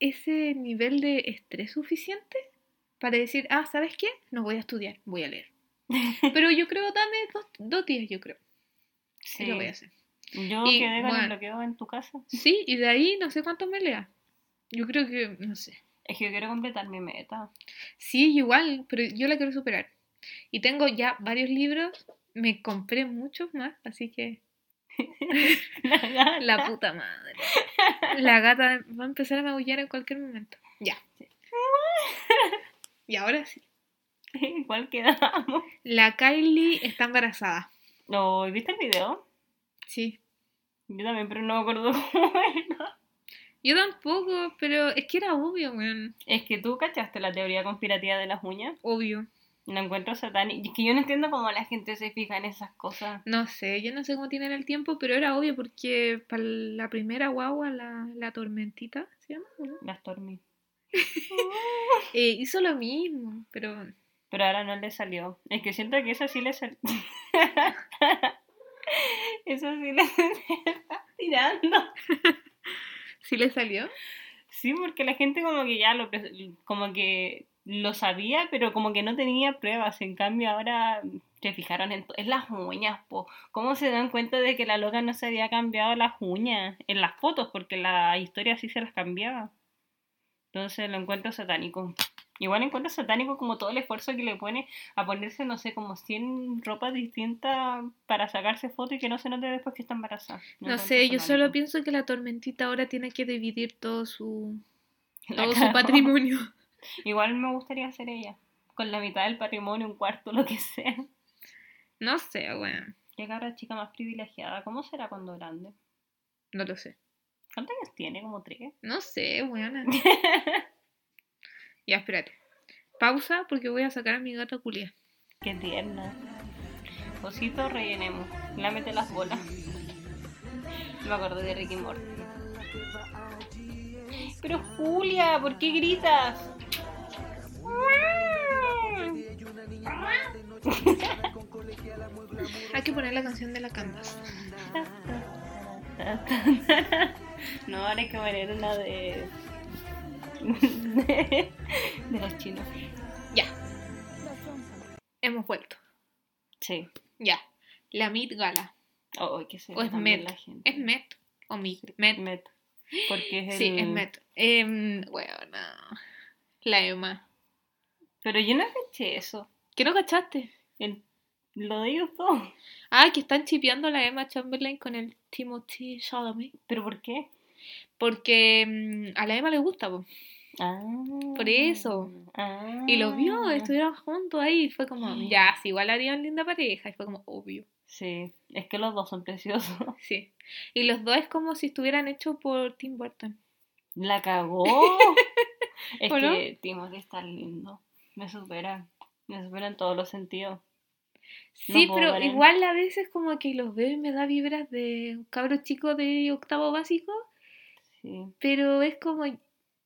ese nivel de estrés suficiente para decir, ah, ¿sabes qué? No voy a estudiar, voy a leer. Pero yo creo, dame dos, dos días, yo creo. Sí. Y lo voy a hacer. Yo Y, quedé con bueno. el bloqueo en tu casa. Sí, y de ahí no sé cuántos me lea. Yo creo que, no sé. Es que yo quiero completar mi meta. Sí, igual, pero yo la quiero superar. Y tengo ya varios libros, me compré muchos más, así que La gata. la puta madre. La gata va a empezar a maullar en cualquier momento. Ya. Y ahora sí. Igual quedamos. La Kylie está embarazada. No, ¿viste el video? Sí. Yo también, pero no me acuerdo cómo era. Yo tampoco, pero es que era obvio, weón. Es que tú cachaste la teoría conspirativa de las uñas. Obvio. Lo encuentro satánico. Es que yo no entiendo cómo la gente se fija en esas cosas. No sé, yo no sé cómo tienen el tiempo, pero era obvio porque para la primera guagua, la, la tormentita, ¿se llama? ¿O no? Las Stormy. Eh, hizo lo mismo, pero Pero ahora no le salió. Es que siento que eso sí le salió. eso sí le está tirando. ¿sí le salió? Sí, porque la gente como que ya lo como que lo sabía, pero como que no tenía pruebas. En cambio ahora se fijaron en, en las uñas, po. ¿Cómo se dan cuenta de que la loca no se había cambiado las uñas? En las fotos, porque la historia sí se las cambiaba. Entonces lo encuentro satánico. Igual encuentro satánico como todo el esfuerzo que le pone a ponerse, no sé, como 100 ropas distintas para sacarse fotos y que no se note después que está embarazada. No sé, yo solo pienso que la tormentita ahora tiene que dividir todo su, todo su patrimonio. Igual me gustaría ser ella. Con la mitad del patrimonio, un cuarto, lo que sea. No sé, bueno, Qué cabra chica más privilegiada. ¿Cómo será cuando grande? no lo sé. ¿Cuántos años tiene? ¿Como tres? No sé, buena. Ya, espérate. Pausa porque voy a sacar a mi gata culia. Qué tierna. Osito, rellenemos. Lámete las bolas. Me acordé de Ricky Morty. Pero Julia, ¿por qué gritas? Hay que poner la canción de la Canvas. No, ahora hay que poner una de... de, de los chinos. Ya. Hemos vuelto. Sí. Ya. La Met Gala. Oh, que se O es Met. la gente. ¿Es Met o Met? Met. Met. Porque es Sí, el- es Met. Eh, bueno, la Emma. Pero yo no caché eso. ¿Qué no cachaste? El- Lo de ellos dos. Ah, que están chipeando a la Emma Chamberlain con el Timothy Chalamet. ¿Pero por qué? Porque mm, a la Emma le gusta, po. Ah. Por eso. Ah. Y lo vio, estuvieron juntos ahí. Y fue como, Sí. ya, sí, igual harían linda pareja. Y fue como, obvio. Sí, es que los dos son preciosos. Sí. Y los dos es como si estuvieran hechos por Tim Burton. La cagó. es que Timothy está lindo. Me supera. Me supera en todos los sentidos. Sí, pero igual a veces como que los veo y me da vibras de un cabro chico de octavo básico. Sí. Pero es como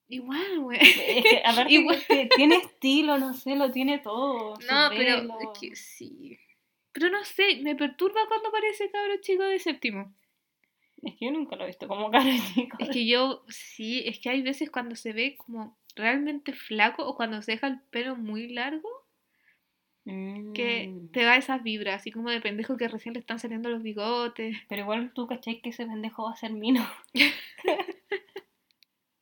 igual, güey. Es que aparte Igual. que tiene estilo, no sé, lo tiene todo. No, pero es que sí. Pero no sé, me perturba cuando parece cabro chico de séptimo. Es que yo nunca lo he visto como cara chico. Es que yo, sí, es que hay veces cuando se ve como realmente flaco o cuando se deja el pelo muy largo, que Mm. te da esas vibras, así como de pendejo que recién le están saliendo los bigotes. Pero igual tú cachai que ese pendejo va a ser mino.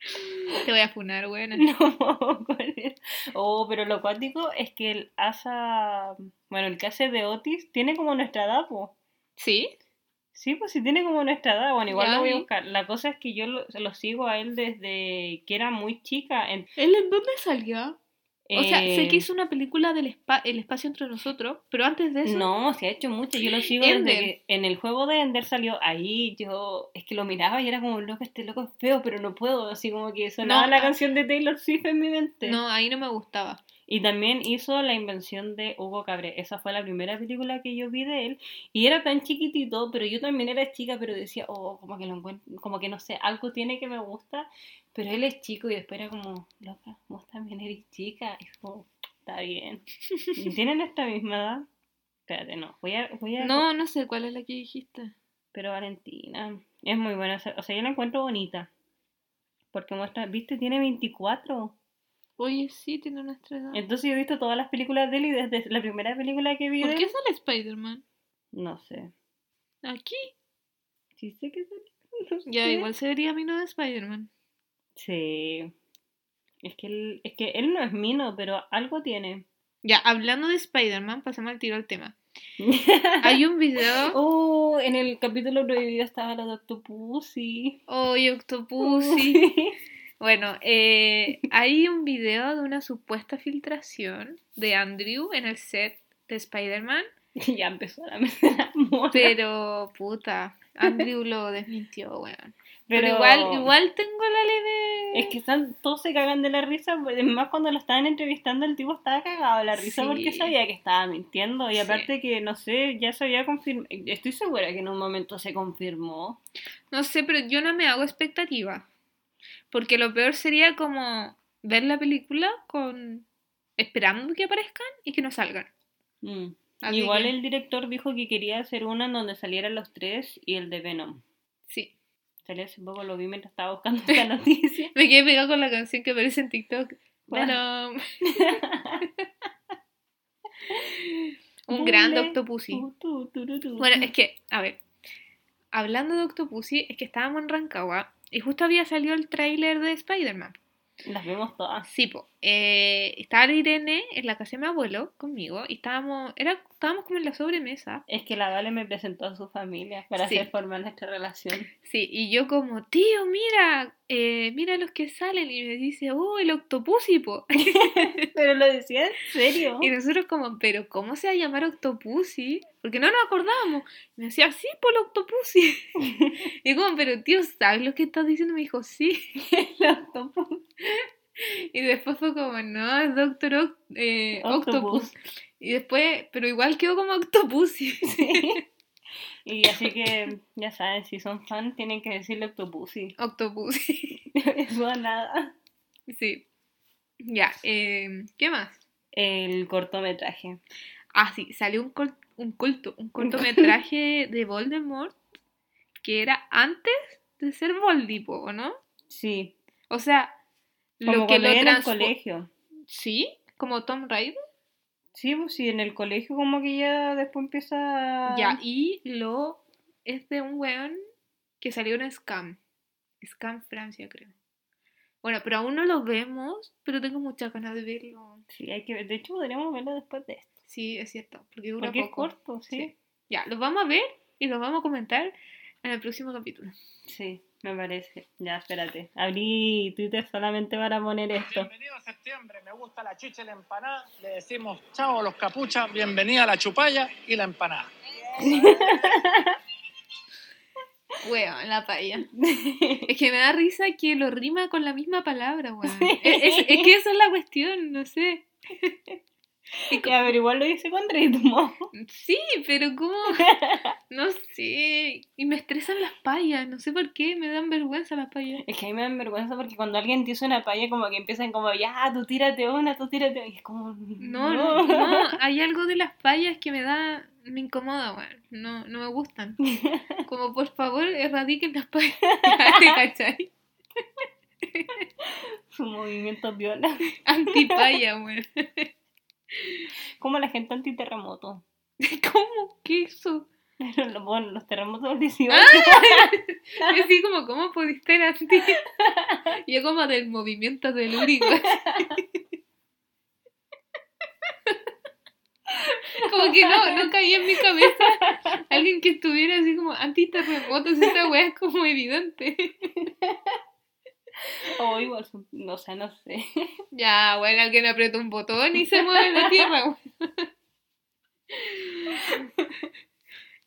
Te voy a funar, buena. No. Oh, pero lo cuático es que el asa. Bueno, el que hace de Otis tiene como nuestra edad, po. ¿Sí? Sí, pues sí tiene como nuestra edad. Bueno, igual Ya lo voy a buscar. La cosa es que yo lo, lo sigo a él desde que era muy chica. En- ¿Él en dónde salió? O sea, sé eh, que hizo una película del espa- El espacio entre nosotros, pero antes de eso... No, se ha hecho mucho. Yo lo sigo Ender. desde que en el juego de Ender salió ahí. Yo es que lo miraba y era como, loco, este loco es feo, pero no puedo. Así como que sonaba No, la ah. canción de Taylor Swift en mi mente. No, ahí no me gustaba. Y también hizo La invención de Hugo Cabré. Esa fue la primera película que yo vi de él. Y era tan chiquitito, pero yo también era chica, pero decía, oh, como que lo encuentro, como que no sé, algo tiene que me gusta. Pero él es chico y después era como, loca, vos también eres chica. Y como, está bien. ¿Y ¿Tienen nuestra misma edad? Espérate, no. Voy a, voy a No, no sé cuál es la que dijiste. pero Valentina es muy buena. o sea- O sea, yo la encuentro bonita. Porque muestra, viste, tiene 24. Oye, sí, tiene nuestra edad. Entonces yo he visto todas las películas de él y desde la primera película que vi ¿Por de qué él, sale Spider-Man? no sé. Aquí. Sí sé que sale. no Ya, igual se vería a mí no de Spider-Man. Sí. Es que él, es que él no es mino, pero algo tiene. Ya, hablando de Spider-Man, pasemos al tiro al tema. Hay un video... oh, en el capítulo prohibido estaba la Octopussy. Oye, Octopussy. Bueno, eh, hay un video de una supuesta filtración de Andrew en el set de Spider-Man, ya empezó la mesa mona. pero puta, Andrew lo desmintió, weón. Pero, Pero igual, igual tengo la leve Es que están, todos se cagan de la risa, pues, más cuando lo estaban entrevistando el tipo estaba cagado de la risa Sí. porque sabía que estaba mintiendo y Sí. aparte que, no sé, ya se había confirmado, estoy segura que en un momento se confirmó. No sé, pero yo no me hago expectativa. Porque lo peor sería como ver la película con esperando que aparezcan y que no salgan. Mm. Igual que- el director dijo que quería hacer una en donde salieran los tres y el de Venom. Sí. Salió hace poco, lo vi mientras estaba buscando esta noticia. Me quedé pegado con la canción que aparece en TikTok. ¿Cuál? Bueno. Un gran Octopussy. Bueno, es que, a ver, hablando de Octopussy, es que estábamos en Rancagua y justo había salido el tráiler de Spider-Man. Las vimos todas. Sí, po. Eh, estaba Irene en la casa de mi abuelo conmigo y estábamos, era, estábamos como en la sobremesa. Es que la Vale me presentó a su familia para Sí. hacer formar nuestra relación. Sí, y yo como, tío, mira, eh, mira los que salen. Y me dice, oh, el Octopussy, po. Pero lo decía en serio. Y nosotros como, pero ¿cómo se va a llamar Octopussy? Porque no nos acordábamos. Y me decía, sí, por el Octopussy. y como, pero tío, ¿sabes lo que estás diciendo? Me dijo, sí. El octopus. Y después fue como, no, es Doctor Oc- eh, Octopus. Octopus. Y después, pero igual quedó como Octopussy. Sí. Y así que, ya saben, si son fan, tienen que decirle octopussy. Octopussy. Eso a nada. sí. Ya, eh, ¿qué más? El cortometraje. Ah, sí, salió un, col- un culto, un cortometraje de Voldemort que era antes de ser Voldipo, ¿o no? Sí. O sea, Como lo que lo iba en el colegio. Sí, como Tom Raider. Sí, pues sí, en el colegio como que ya después empieza... Ya, y lo es de un weón que salió en Scam. Scam Francia, creo. Bueno, pero aún no lo vemos, pero tengo muchas ganas de verlo. Sí, hay que ver. De hecho, podríamos verlo después de esto. Sí, es cierto, porque dura Porque es poco. corto, sí. Sí. Ya, lo vamos a ver y lo vamos a comentar en el próximo capítulo. Sí, me parece. Ya, espérate. Abrí Twitter solamente para poner esto. Bienvenido a septiembre, me gusta la chicha y la empanada. Le decimos chao a los capuchas, bienvenida a la chupalla y la empanada. Weón, la paella. Es que me da risa que lo rima con la misma palabra, weón. Es, es- es que esa es la cuestión, no sé. Y Ya, pero igual lo hice con ritmo. Sí, pero como... No sé. Y me estresan las payas, no sé por qué, me dan vergüenza las payas. Es que a mí me dan vergüenza porque cuando alguien te hizo una palla, como que empiezan como, ya, tú tírate una, tú tírate. Y es como, No, no, no, hay algo de las payas que me da... Me incomoda, weón. No, no me gustan. Como, por favor, erradiquen las payas. ¿Te cachai? Su movimiento viola. Antipaya, weón. Como la gente antiterremoto. ¿Cómo? ¿Qué es eso? Pero, Bueno, los terremotos del 18. Yo así como, ¿cómo pudiste ser anti? Yo como del movimiento telúrico. Como que no, no caía en mi cabeza alguien que estuviera así como antiterremotos. Esta weá es como evidente. O igual, no sé, no sé. Ya, bueno, alguien aprieta un botón y se mueve la tierra.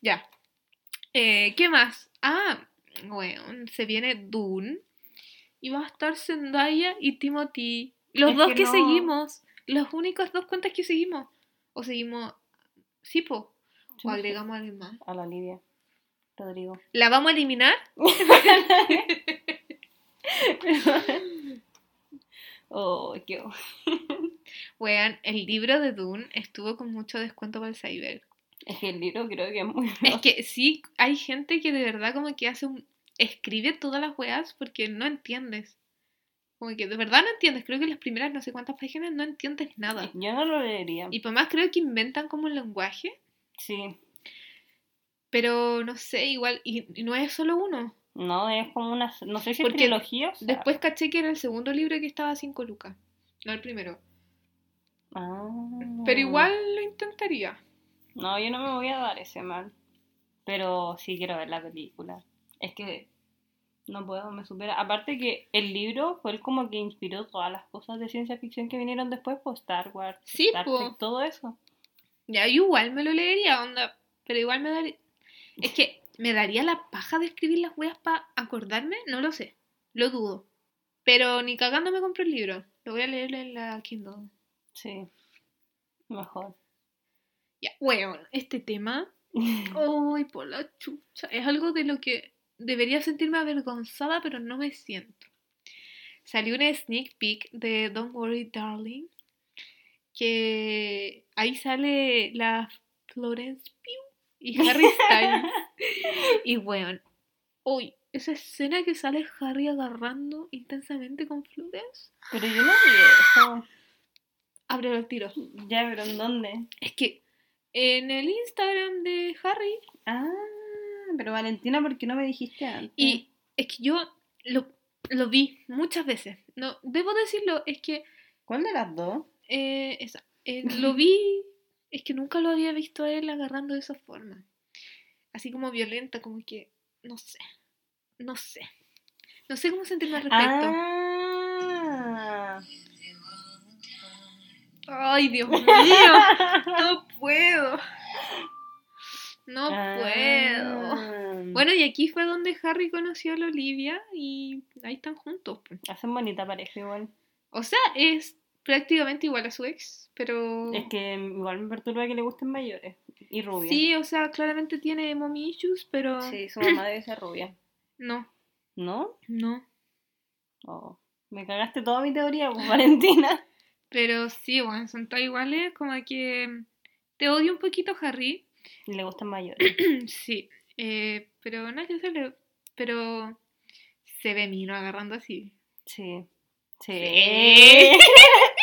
ya. Eh, ¿Qué más? Ah, bueno, se viene Dune. Y va a estar Zendaya y Timothy. Los Es dos que que, no- seguimos. Las únicas dos cuentas que seguimos. O seguimos. Sí, po. O agregamos a alguien más. A la Lidia. Rodrigo. ¿La vamos a eliminar? oh, qué... Wean, el libro de Dune estuvo con mucho descuento para el Cyber. Es que el libro creo que es muy... Es que sí, hay gente que de verdad como que hace un... Escribe todas las weas porque no entiendes. Como que de verdad no entiendes. Creo que las primeras no sé cuántas páginas no entiendes nada. Yo no lo leería. Y por más creo que inventan como un lenguaje. Sí. Pero no sé, igual... Y, y no es solo uno. No, es como una... No sé si es Porque trilogía o sea- Después caché que era el segundo libro que estaba a 5 lucas. No el primero. Ah. Pero igual lo intentaría. No, yo no me voy a dar ese mal. Pero sí quiero ver la película. Es que no puedo, me supera. Aparte que el libro fue el como que inspiró todas las cosas de ciencia ficción que vinieron después, pues Star Wars, Sí, Star. Trek, todo eso. Ya, yo igual me lo leería, onda. Pero igual me daría. Es que me daría la paja de escribir las weas para acordarme, no lo sé. Lo dudo. Pero ni cagando me compré el libro. Lo voy a leer en la Kindle. Sí. Mejor. Ya, bueno, este tema. Uy, por la chucha. Es algo de lo que debería sentirme avergonzada, pero no me siento. Salió una sneak peek de Don't Worry Darling. Que ahí sale la Florence Pugh y Harry Styles. y bueno, uy, esa escena que sale Harry agarrando intensamente con Florence. Pero yo no vi eso. Abre el tiro. Ya, pero ¿en dónde? Es que en el Instagram de Harry Ah, pero Valentina, ¿por qué no me dijiste antes? y es que yo lo, lo vi muchas veces. No, debo decirlo, es que ¿Cuál de las dos? eh, esa, eh, lo vi, es que nunca lo había visto a él agarrando de esa forma. Así como violenta, como que, no sé, no sé. No sé cómo sentirme al respecto. Ah. Ay, Dios mío, no puedo. No puedo. Ah. Bueno, y aquí fue donde Harry conoció a la Olivia y ahí están juntos. pues. Hacen bonita pareja igual. O sea, es prácticamente igual a su ex, pero... Es que igual me perturba que le gusten mayores y rubias. Sí, o sea, claramente tiene mommy issues, pero... Sí, su mamá debe ser rubia. No, ¿No? no. Oh, me cagaste toda mi teoría, pues, Valentina. Pero sí, bueno, son todas iguales, como que... Te odio un poquito, Harry. Y le gustan mayores. sí, eh, pero nada que hacerle. Pero se ve mino agarrando así. Sí. Sí. Sí.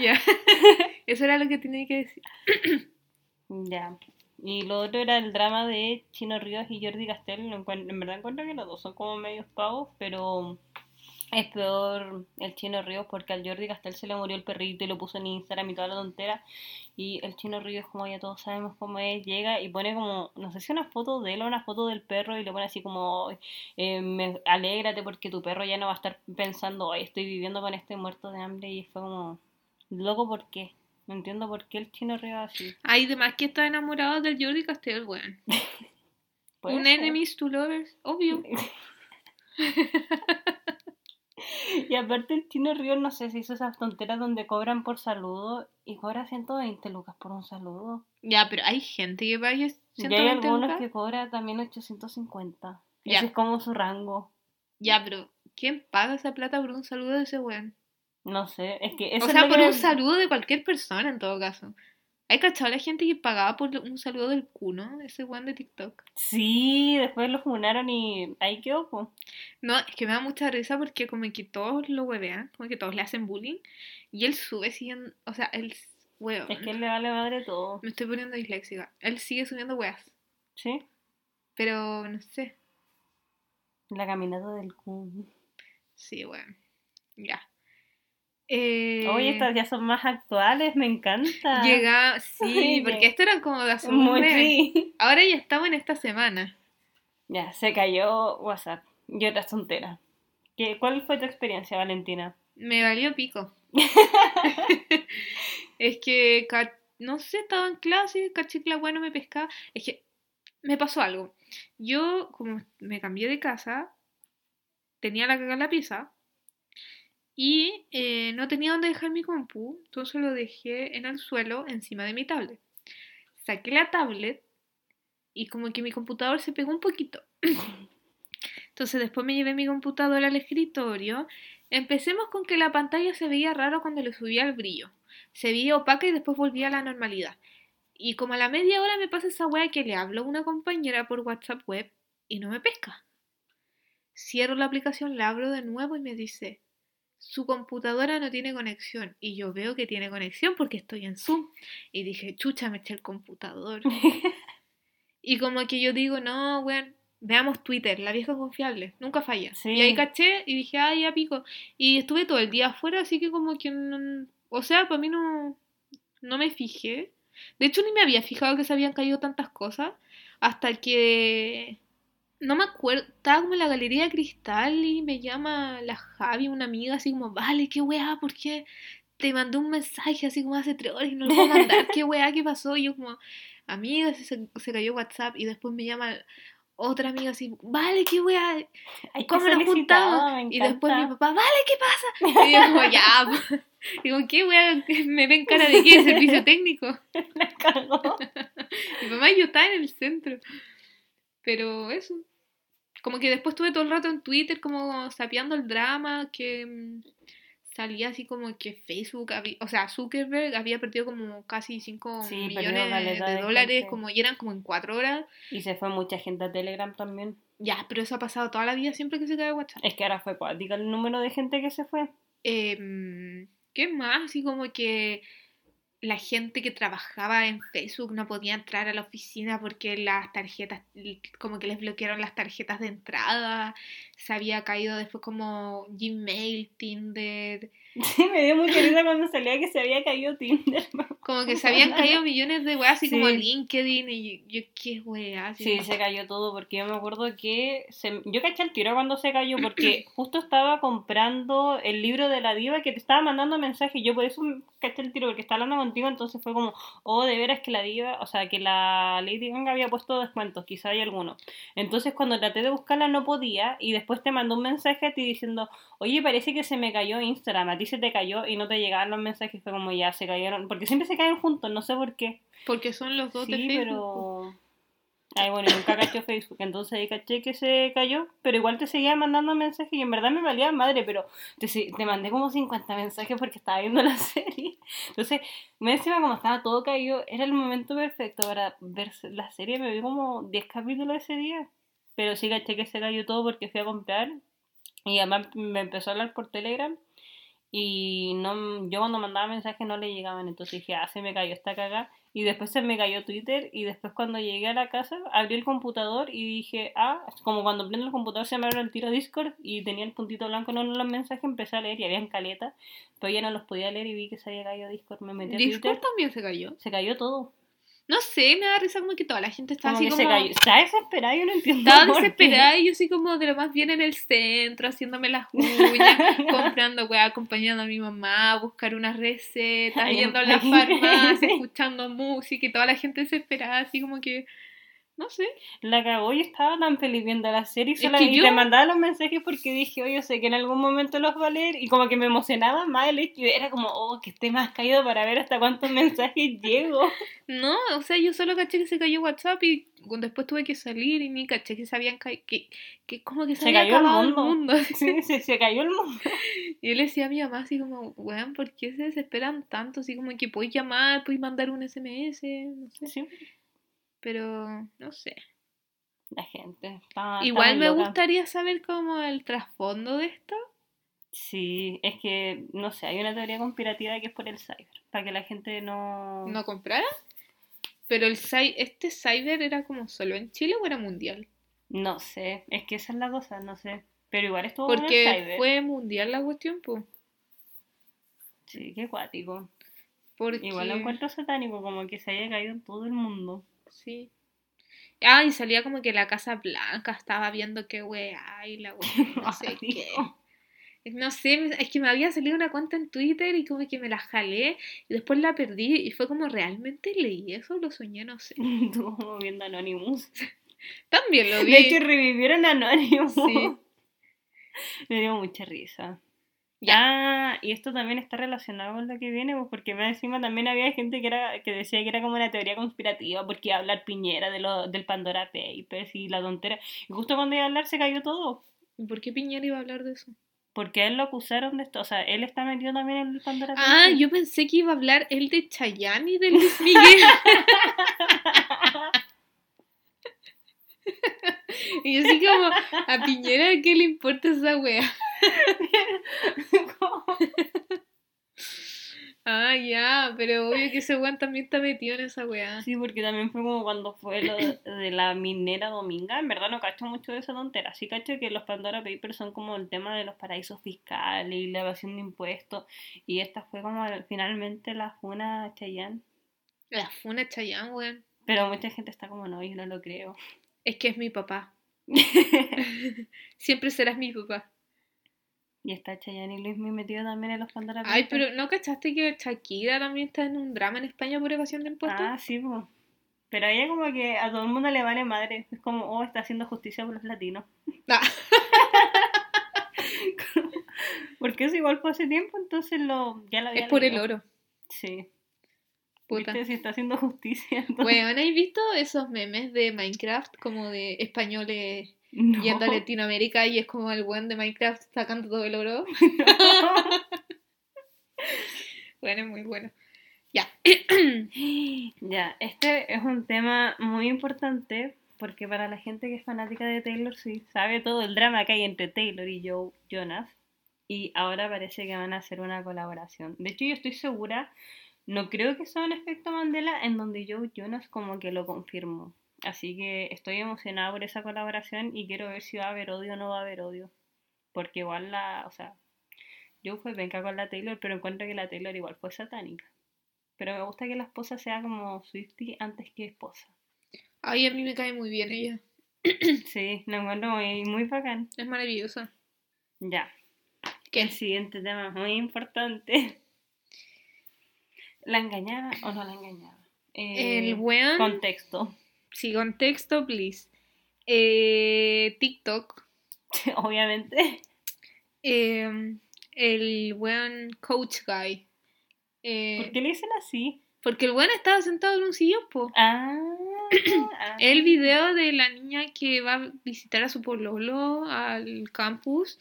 Ya. Eso era lo que tenía que decir. Ya. Y lo otro era el drama de Chino Ríos y Jordi Castell. En verdad encuentro que los dos son como medios pavos, pero es peor el Chino Ríos porque al Jordi Castell se le murió el perrito y lo puso en Instagram y toda la tontera. Y el Chino Ríos, como ya todos sabemos cómo es, llega y pone como, no sé si una foto de él o una foto del perro y le pone así como, eh, alégrate porque tu perro ya no va a estar pensando, ay, estoy viviendo con este muerto de hambre. Y fue como, loco, ¿por qué? No entiendo por qué el Chino Ríos así. Ay, demás que está enamorado del Jordi Castell, weón. Un ser. enemies to lovers, obvio. Y aparte el Chino Río no sé si hizo esas tonteras donde cobran por saludo y cobra 120 lucas por un saludo. Ya, pero hay gente que pague Y hay 120 algunos lucas. que cobra también 850. Ya. Ese es como su rango. Ya, pero ¿quién paga esa plata por un saludo de ese weón? No sé, es que eso o es sea, lo por que- un saludo de cualquier persona en todo caso. ¿Hay cachado la gente que pagaba por un saludo del cuno? Ese weón de TikTok. Sí, después lo funaron y ahí quedó. po. No, es que me da mucha risa porque como que todos lo huevean, como que todos le hacen bullying. Y él sube siguiendo, o sea, él, weón. Es que él le vale madre todo. Me estoy poniendo disléxica. Él sigue subiendo weas. ¿Sí? Pero no sé. La caminata del Kun. Sí, weón. Ya. Eh, Oye, estas ya son más actuales, me encanta. Llega, sí, porque esto era como de hace un sí. Ahora ya estamos en esta semana. Ya, se cayó WhatsApp. Y otras tonteras. ¿Qué- ¿Cuál fue tu experiencia, Valentina? Me valió pico. es que, no sé, estaba en clase, caché que la weá no me pescaba. Es que me pasó algo. Yo, como me cambié de casa, tenía la caga en la pieza y eh, no tenía dónde dejar mi compu, entonces lo dejé en el suelo encima de mi tablet. Saqué la tablet y como que mi computador se pegó un poquito. Entonces después me llevé mi computadora al escritorio. Empecemos con que la pantalla se veía raro cuando le subía el brillo. Se veía opaca y después volvía a la normalidad. Y como a la media hora me pasa esa wea que le hablo a una compañera por WhatsApp web y no me pesca. Cierro la aplicación, la abro de nuevo y me dice, su computadora no tiene conexión. Y yo veo que tiene conexión porque estoy en Zoom. Y dije, chucha, me eché el computador. y como que yo digo, no, weón, veamos Twitter, la vieja confiable, nunca falla. Sí. Y ahí caché y dije, ay, ya pico. Y estuve todo el día afuera, así que como que, no- o sea, para mí no, no me fijé. De hecho, ni me había fijado que se habían caído tantas cosas hasta que no me acuerdo, estaba como en la galería de cristal y me llama la Javi, una amiga, así como, vale, qué weá, ¿por qué te mandé un mensaje así como hace tres horas y no lo puedo mandar? ¿Qué weá, qué pasó? Y yo como, amiga, se, se cayó WhatsApp y después me llama, otra amiga así, vale, qué qué ¿cómo nos juntamos? Y después mi papá, vale, ¿qué pasa? Y yo como, ya, pues". digo, ¿qué wea? ¿Me ven cara de qué? ¿Servicio técnico? La cagó. Mi mamá y yo estaba en el centro. Pero eso. Como que después estuve todo el rato en Twitter como sapeando el drama que mm, salía así como que Facebook, había, o sea, Zuckerberg había perdido como casi 5 Sí, perdió millones de de dólares, como y eran como en 4 horas. Y se fue mucha gente a Telegram también. Ya, pero eso ha pasado toda la vida siempre que se cae WhatsApp. Es que ahora fue cuática el número de gente que se fue. Em, ¿Qué más? Así como que la gente que trabajaba en Facebook no podía entrar a la oficina porque las tarjetas, como que les bloquearon las tarjetas de entrada. Se había caído después como Gmail, Tinder. Sí, me dio mucha risa cuando salía que se había caído Tinder. Como que se habían caído millones de weas, así como Sí. LinkedIn. Y yo, yo, ¿qué wea? Así Sí, como- se cayó todo porque yo me acuerdo que se- yo caché el tiro cuando se cayó porque justo estaba comprando el libro de la diva que te estaba mandando mensajes. Yo por eso caché el tiro porque estaba hablando contigo, entonces fue como, oh, de veras que la diva, o sea, que la Lady Gaga había puesto descuentos, quizá hay alguno. Entonces cuando traté de buscarla no podía y después te mandó un mensaje a ti diciendo, oye, parece que se me cayó Instagram, ti se te cayó y no te llegaban los mensajes, fue como ya se cayeron, porque siempre se caen juntos, no sé por qué. Porque son los dos de Sí, Facebook. pero. Ay, bueno, nunca caché Facebook, entonces ahí caché que se cayó, pero igual te seguía mandando mensajes y en verdad me valía madre, pero te, te mandé como 50 mensajes porque estaba viendo la serie. Entonces, me encima como estaba todo caído, era el momento perfecto para ver la serie, me vi como 10 capítulos ese día, pero sí caché que se cayó todo porque fui a comprar y además me empezó a hablar por Telegram y no yo cuando mandaba mensajes no le llegaban, entonces dije, ah, se me cayó esta caga. Y después se me cayó Twitter y después cuando llegué a la casa abrí el computador y dije, ah, como cuando prendo el computador se me abre el tiro Discord y tenía el puntito blanco en uno de los mensajes, empecé a leer y habían caleta, pero ya no los podía leer y vi que se había caído Discord, me metí a Discord Twitter, también se cayó. se cayó todo. No sé, me da risa como que toda la gente está Como así que como... se. Está desesperada, yo no entiendo. Estaba desesperada y yo así como de lo más bien en el centro, haciéndome las uñas, comprando weá, acompañando a mi mamá a buscar unas recetas, yendo a la farmacia, escuchando música y toda la gente desesperada, así como que, no sé. La cagó, yo estaba tan feliz viendo la serie y, Es sola- que y yo- te mandaba los mensajes porque dije, oye, sé que en algún momento los va a leer y como que me emocionaba más el hecho, era como, oh, que esté más caído para ver hasta cuántos mensajes llego. No, o sea, yo solo caché que se cayó WhatsApp y después tuve que salir y ni caché que se habían caído, que, que como que se, Se había cayó el acabado el mundo. mundo. Sí, se, se cayó el mundo. Y yo le decía a mi mamá así como, weón, ¿por qué se desesperan tanto? Así como que puedes llamar, puedes mandar un SMS, no sé. Sí, Pero, no sé. la gente. está- Igual me loca. gustaría saber como el trasfondo de esto. Sí, es que, no sé, hay una teoría conspirativa que es por el cyber, para que la gente no... ¿No comprara? Pero el este cyber era como solo en Chile o era mundial? No sé, es que esa es la cosa, no sé. Pero igual estuvo el Porque cyber. fue mundial la cuestión, pues. Sí, qué cuático. Porque... Igual lo encuentro satánico, como que se haya caído en todo el mundo. Sí. Ah, y salía como que la Casa Blanca estaba viendo qué weá y la weá, no sé qué. No sé, es que me había salido una cuenta en Twitter y como que me la jalé y después la perdí y fue como realmente leí eso, lo soñé, no sé. Estuvo como viendo Anonymous. También lo vi. De hecho, revivieron Anonymous. Sí. Me dio mucha risa. Ya, y esto también está relacionado con lo que viene, pues, porque más encima también había gente que era que decía que era como una teoría conspirativa, porque iba a hablar Piñera de lo, del Pandora Papers y la tontera. Y justo cuando iba a hablar se cayó todo, ¿Y ¿Por qué Piñera iba a hablar de eso? porque él lo acusaron de esto, o sea, él está metido también en el Pandora Ah, Papers. yo pensé que iba a hablar él de Chayanne y de Luis Miguel. y yo así como, a Piñera, ¿qué le importa esa wea? Ah, ya, pero obvio que ese weón también está metido en esa weá. Sí, porque también fue como cuando fue lo de, de la minera dominga. En verdad no cacho mucho de esa tontera. Sí cacho que los Pandora Papers son como el tema de los paraísos fiscales y la evasión de impuestos. Y esta fue como finalmente la funa a Chayanne. La funa Chayanne, weón. Pero mucha gente está como, no, yo no lo creo. Es que es mi papá. Siempre serás mi papá. Y está Chayanne y Luis muy metido también en los Pandora Papers. Ay, pero ¿no cachaste que Shakira también está en un drama en España por evasión de impuestos? Ah, sí, pues. Pero a ella como que a todo el mundo le vale madre. Es como, oh, está haciendo justicia por los latinos. Ah, Porque eso igual fue hace tiempo, entonces lo, ya lo había es por el oro. Sí. Puta. ¿Viste? Si está haciendo justicia. entonces- Bueno, ¿habéis visto esos memes de Minecraft como de españoles No. yendo a Latinoamérica y es como el buen de Minecraft sacando todo el oro? Bueno, es muy bueno. Ya. Ya, este es un tema muy importante porque para la gente que es fanática de Taylor Swift sabe todo el drama que hay entre Taylor y Joe Jonas y ahora parece que van a hacer una colaboración. De hecho, yo estoy segura, no creo que sea un efecto Mandela en donde Joe Jonas como que lo confirmó. Así que estoy emocionada por esa colaboración y quiero ver si va a haber odio o no va a haber odio. Porque igual la, o sea, Joe fue venga con la Taylor, pero encuentro que la Taylor igual fue satánica. Pero me gusta que la esposa sea como Swiftie antes que esposa. Ay, a mí me cae muy bien ella. Sí, la encuentro muy, muy bacán. Es maravillosa. Ya. ¿Qué? El siguiente tema es muy importante. ¿La engañaba o no la engañaba? Eh, El weón. Contexto. Sí, contexto, please. Eh, TikTok. Obviamente. eh, el weón coach guy. Eh, ¿Por qué le dicen así? Porque el weón estaba sentado en un sillón, po. Ah. ah. El video de la niña que va a visitar a su pololo al campus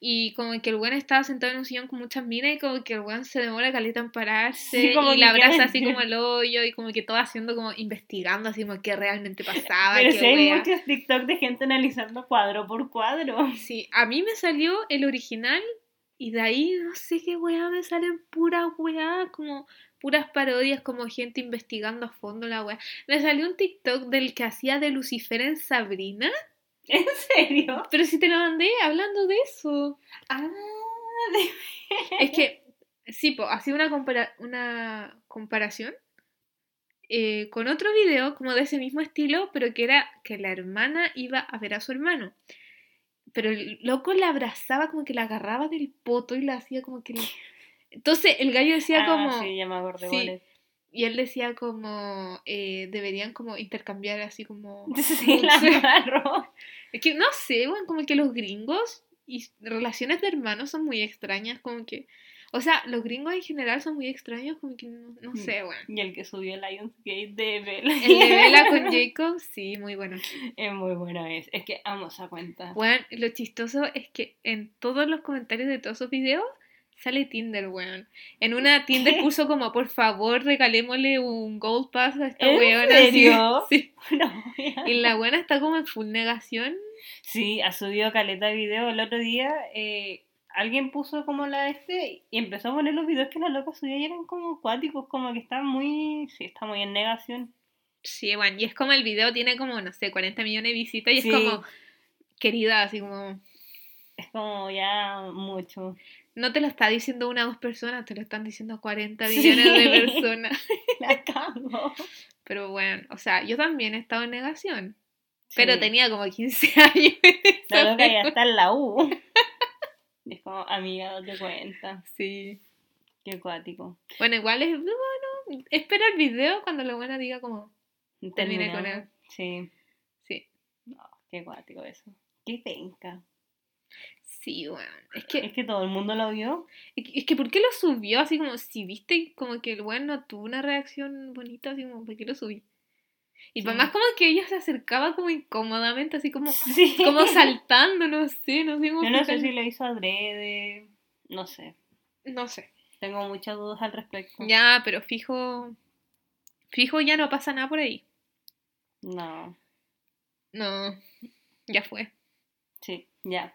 y como que el weón estaba sentado en un sillón con muchas minas y como que el weón se demora caleta en pararse Sí, como y la abraza así como el hoyo y como que todo haciendo como investigando así como qué realmente pasaba, Pero qué sí hay muchos TikTok de gente analizando cuadro por cuadro. Sí, a mí me salió el original y de ahí no sé qué weá me salen puras weá, como puras parodias, como gente investigando a fondo la weá. Me salió un TikTok del que hacía de Lucifer en Sabrina, ¿En serio? pero si te lo mandé hablando de eso. Ah, de- Es que, sí, po, hacía una, compara- una comparación eh, con otro video como de ese mismo estilo, pero que era que la hermana iba a ver a su hermano. Pero el loco la abrazaba como que la agarraba del poto y la hacía como que... Entonces el gallo decía Ah, como... Sí, ya me acordé. Sí. Y él decía como... eh, deberían como intercambiar así como... Sí, la agarró. Es que no sé, bueno, como que los gringos y relaciones de hermanos son muy extrañas, como que... O sea, los gringos en general son muy extraños, como que no, no sé, bueno. Y el que subió Lionsgate de Bella. El de Bella con Jacob, sí, muy bueno. Es muy buena es. Es que amo esa cuenta. Bueno, lo chistoso es que en todos los comentarios de todos esos videos sale Tinder, weón. En una Tinder ¿Qué? puso como, por favor, regalémosle un Gold Pass a esta ¿En weona. serio? Sí. No Y la buena está como en full negación. Sí, ha subido caleta de video. El otro día eh, alguien puso como la este y empezó a poner los videos que la loca subía y eran como acuáticos, como que está muy. Sí, está muy en negación. Sí, bueno, y es como el video tiene como, no sé, 40 millones de visitas y Sí. es como, querida, así como, Es como ya mucho. No te lo está diciendo una o dos personas, te lo están diciendo 40 Sí. millones de personas. La cago. Pero bueno, o sea, yo también he estado en negación, pero tenía como 15 años. La loca ya está en la U. Es como, amiga, date cuenta. Sí. Qué acuático. Bueno, igual es, bueno, espera el video cuando la buena diga como, Terminé con él. Sí. sí, No, qué acuático eso. Qué penca. Sí, bueno, es que, Es que todo el mundo lo vio. es que ¿por qué lo subió? Así como, si viste como que el bueno no tuvo una reacción bonita, así como, ¿por qué lo subí? Y Sí. además como que ella se acercaba como incómodamente, así como, Sí. como saltando, no sé, no sé Yo no sé si lo hizo adrede. No sé. No sé. Tengo muchas dudas al respecto. Ya, pero fijo, fijo ya no pasa nada por ahí. No. No, ya fue. Sí, ya.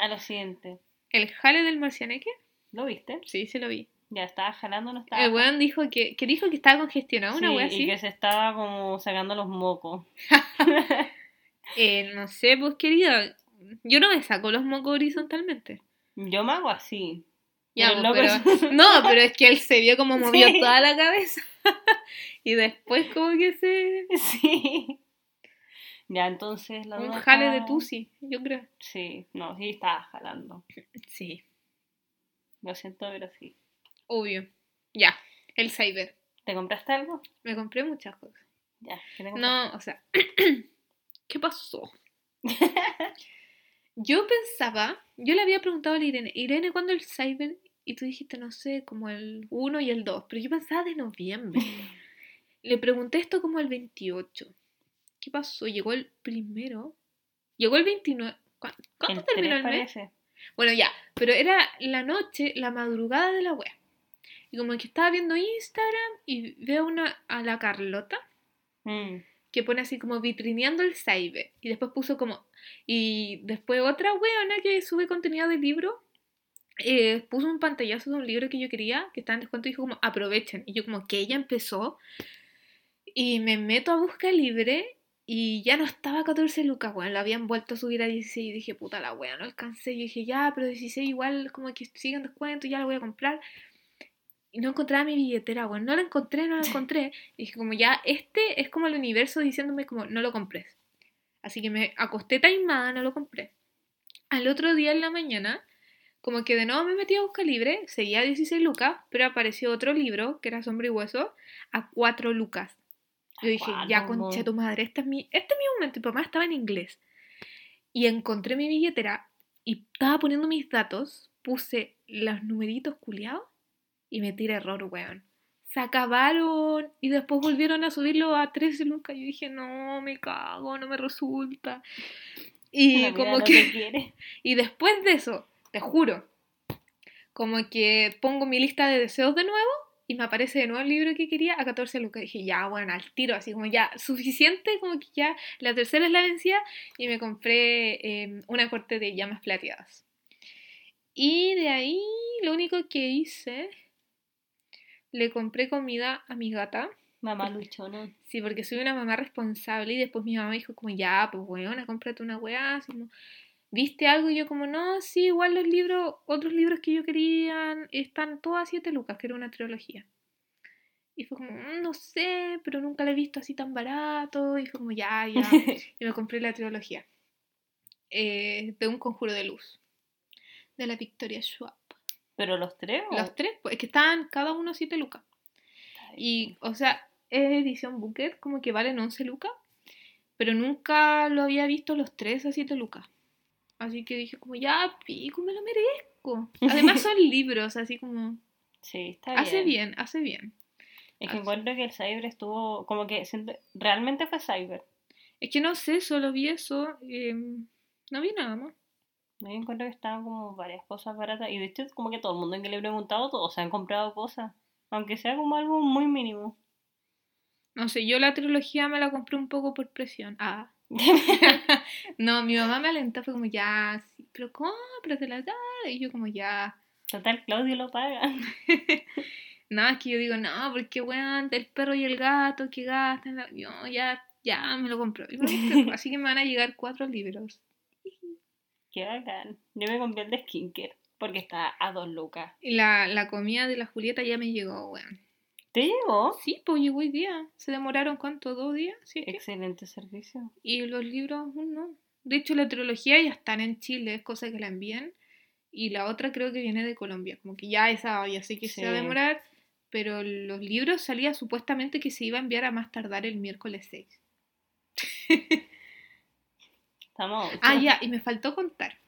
A lo siguiente. ¿El jale del marcianeque? ¿Lo viste? Sí, sí lo vi. Ya estaba jalando, no estaba. El weón dijo que, que dijo que estaba congestionado, una Sí, wea y así. que se estaba como sacando los mocos. Eh, no sé, pues querida, yo no me saco los mocos horizontalmente. Yo me hago así. Ya, Pero pues, pero- No, pero es que él se vio como movió Sí. toda la cabeza. y después como que se... Sí. Ya, entonces la Un jale de está- tusi, yo creo. Sí, no, sí estaba jalando. Sí, Lo siento, pero sí. obvio. Ya, el cyber. ¿Te compraste algo? Me compré muchas cosas. Ya, ¿qué te? No, o sea, ¿qué pasó? Yo pensaba, yo le había preguntado a la Irene, Irene, ¿cuándo el Cyber? Y tú dijiste, no sé, como el 1 y el 2, pero yo pensaba de noviembre. Le pregunté esto como el 28. ¿Qué pasó? Llegó el primero. Llegó el 29. ¿Cuándo, cuándo El terminó 3 el mes? parece. Bueno, ya, pero era la noche, la madrugada de la wea. Y como que estaba viendo Instagram y veo una a la Carlota Mm. que pone así como vitrineando el Cyber. Y después puso como. Y después otra weona que sube contenido de libro. eh, puso un pantallazo de un libro que yo quería, que estaba en descuento, y dijo como aprovechen. Y yo como que ella empezó. Y me meto a buscar libre. Y ya no estaba a 14 lucas, weón. Lo habían vuelto a subir a 16. Y dije, puta la wea, no alcancé. Y dije, ya, pero 16 igual como que sigue en descuento, ya lo voy a comprar. Y no encontraba mi billetera, weón. No la encontré, no la encontré. Y dije, como ya, este es como el universo diciéndome como, no lo compres. Así que me acosté taimada, no lo compré. Al otro día en la mañana, como que de nuevo me metí a buscar libre, seguía a 16 lucas, pero apareció otro libro, que era Sombra y Hueso, a 4 lucas. Yo dije, ya concha mo. tu madre, este es mi, este es mi momento. Y papá estaba en inglés. Y encontré mi billetera y estaba poniendo mis datos, puse los numeritos culiados y me tiré error, weón. Se acabaron y después volvieron a subirlo a 13 lucas. Yo dije, no, me cago, no me resulta. Y como no que... Y después de eso, te juro, como que pongo mi lista de deseos de nuevo y me aparece de nuevo el libro que quería a 14 lucas. Dije, ya, bueno, al tiro, así como ya, suficiente, como que ya la tercera es la vencida y me compré eh, una corte de llamas plateadas. Y de ahí, lo único que hice, le compré comida a mi gata. Mamá luchona. Sí, porque soy una mamá responsable y después mi mamá dijo como, ya, pues weona, cómprate una weá, así como, ¿viste algo? Y yo como, no, sí, igual los libros, otros libros que yo quería están todos a 7 lucas, que era una trilogía. Y fue como, "Mm, no sé, pero nunca la he visto así tan barato. Y fue como, ya, ya. y me compré la trilogía eh, de Un Conjuro de Luz, de la Victoria Schwab. Pero los tres. o- Los tres, pues es que estaban cada uno 7 lucas. Y, o sea, es edición Booker, como que valen 11 lucas. Pero nunca lo había visto los tres a 7 lucas. Así que dije como, ya, pico, me lo merezco. Además son libros, así como... Sí, está Hace bien. bien, hace bien. Es que encuentro que el Cyber estuvo. Como que realmente fue Cyber. Es que no sé, solo vi eso. eh, no vi nada más. Yo encuentro que estaban como varias cosas baratas. Y de hecho, como que todo el mundo en que le he preguntado, todos se han comprado cosas. Aunque sea como algo muy mínimo. No sé, yo la trilogía me la compré un poco por presión. Ah. no, mi mamá me alentó, fue como, ya, sí, pero cómpratela, ya. Y yo como, ya. Total, Claudio lo paga. No, es que yo digo, no, porque weón, el perro y el gato que gastan, la- yo ya, ya me lo compro. Así que me van a llegar cuatro libros. Qué bacán. Yo me compré el de Skincare. Porque está a dos lucas. Y la, la comida de la Julieta ya me llegó, weón. Sí, pues llegó hoy día. ¿Se demoraron cuánto? ¿Dos días? Excelente servicio. Y los libros, aún no. De hecho, la trilogía ya están en Chile, es cosa que la envíen. Y la otra creo que viene de Colombia. Como que ya esa, ya sé que se va a demorar. Pero los libros salía supuestamente que se iba a enviar a más tardar el miércoles 6. Estamos. Ah, ya, y me faltó contar.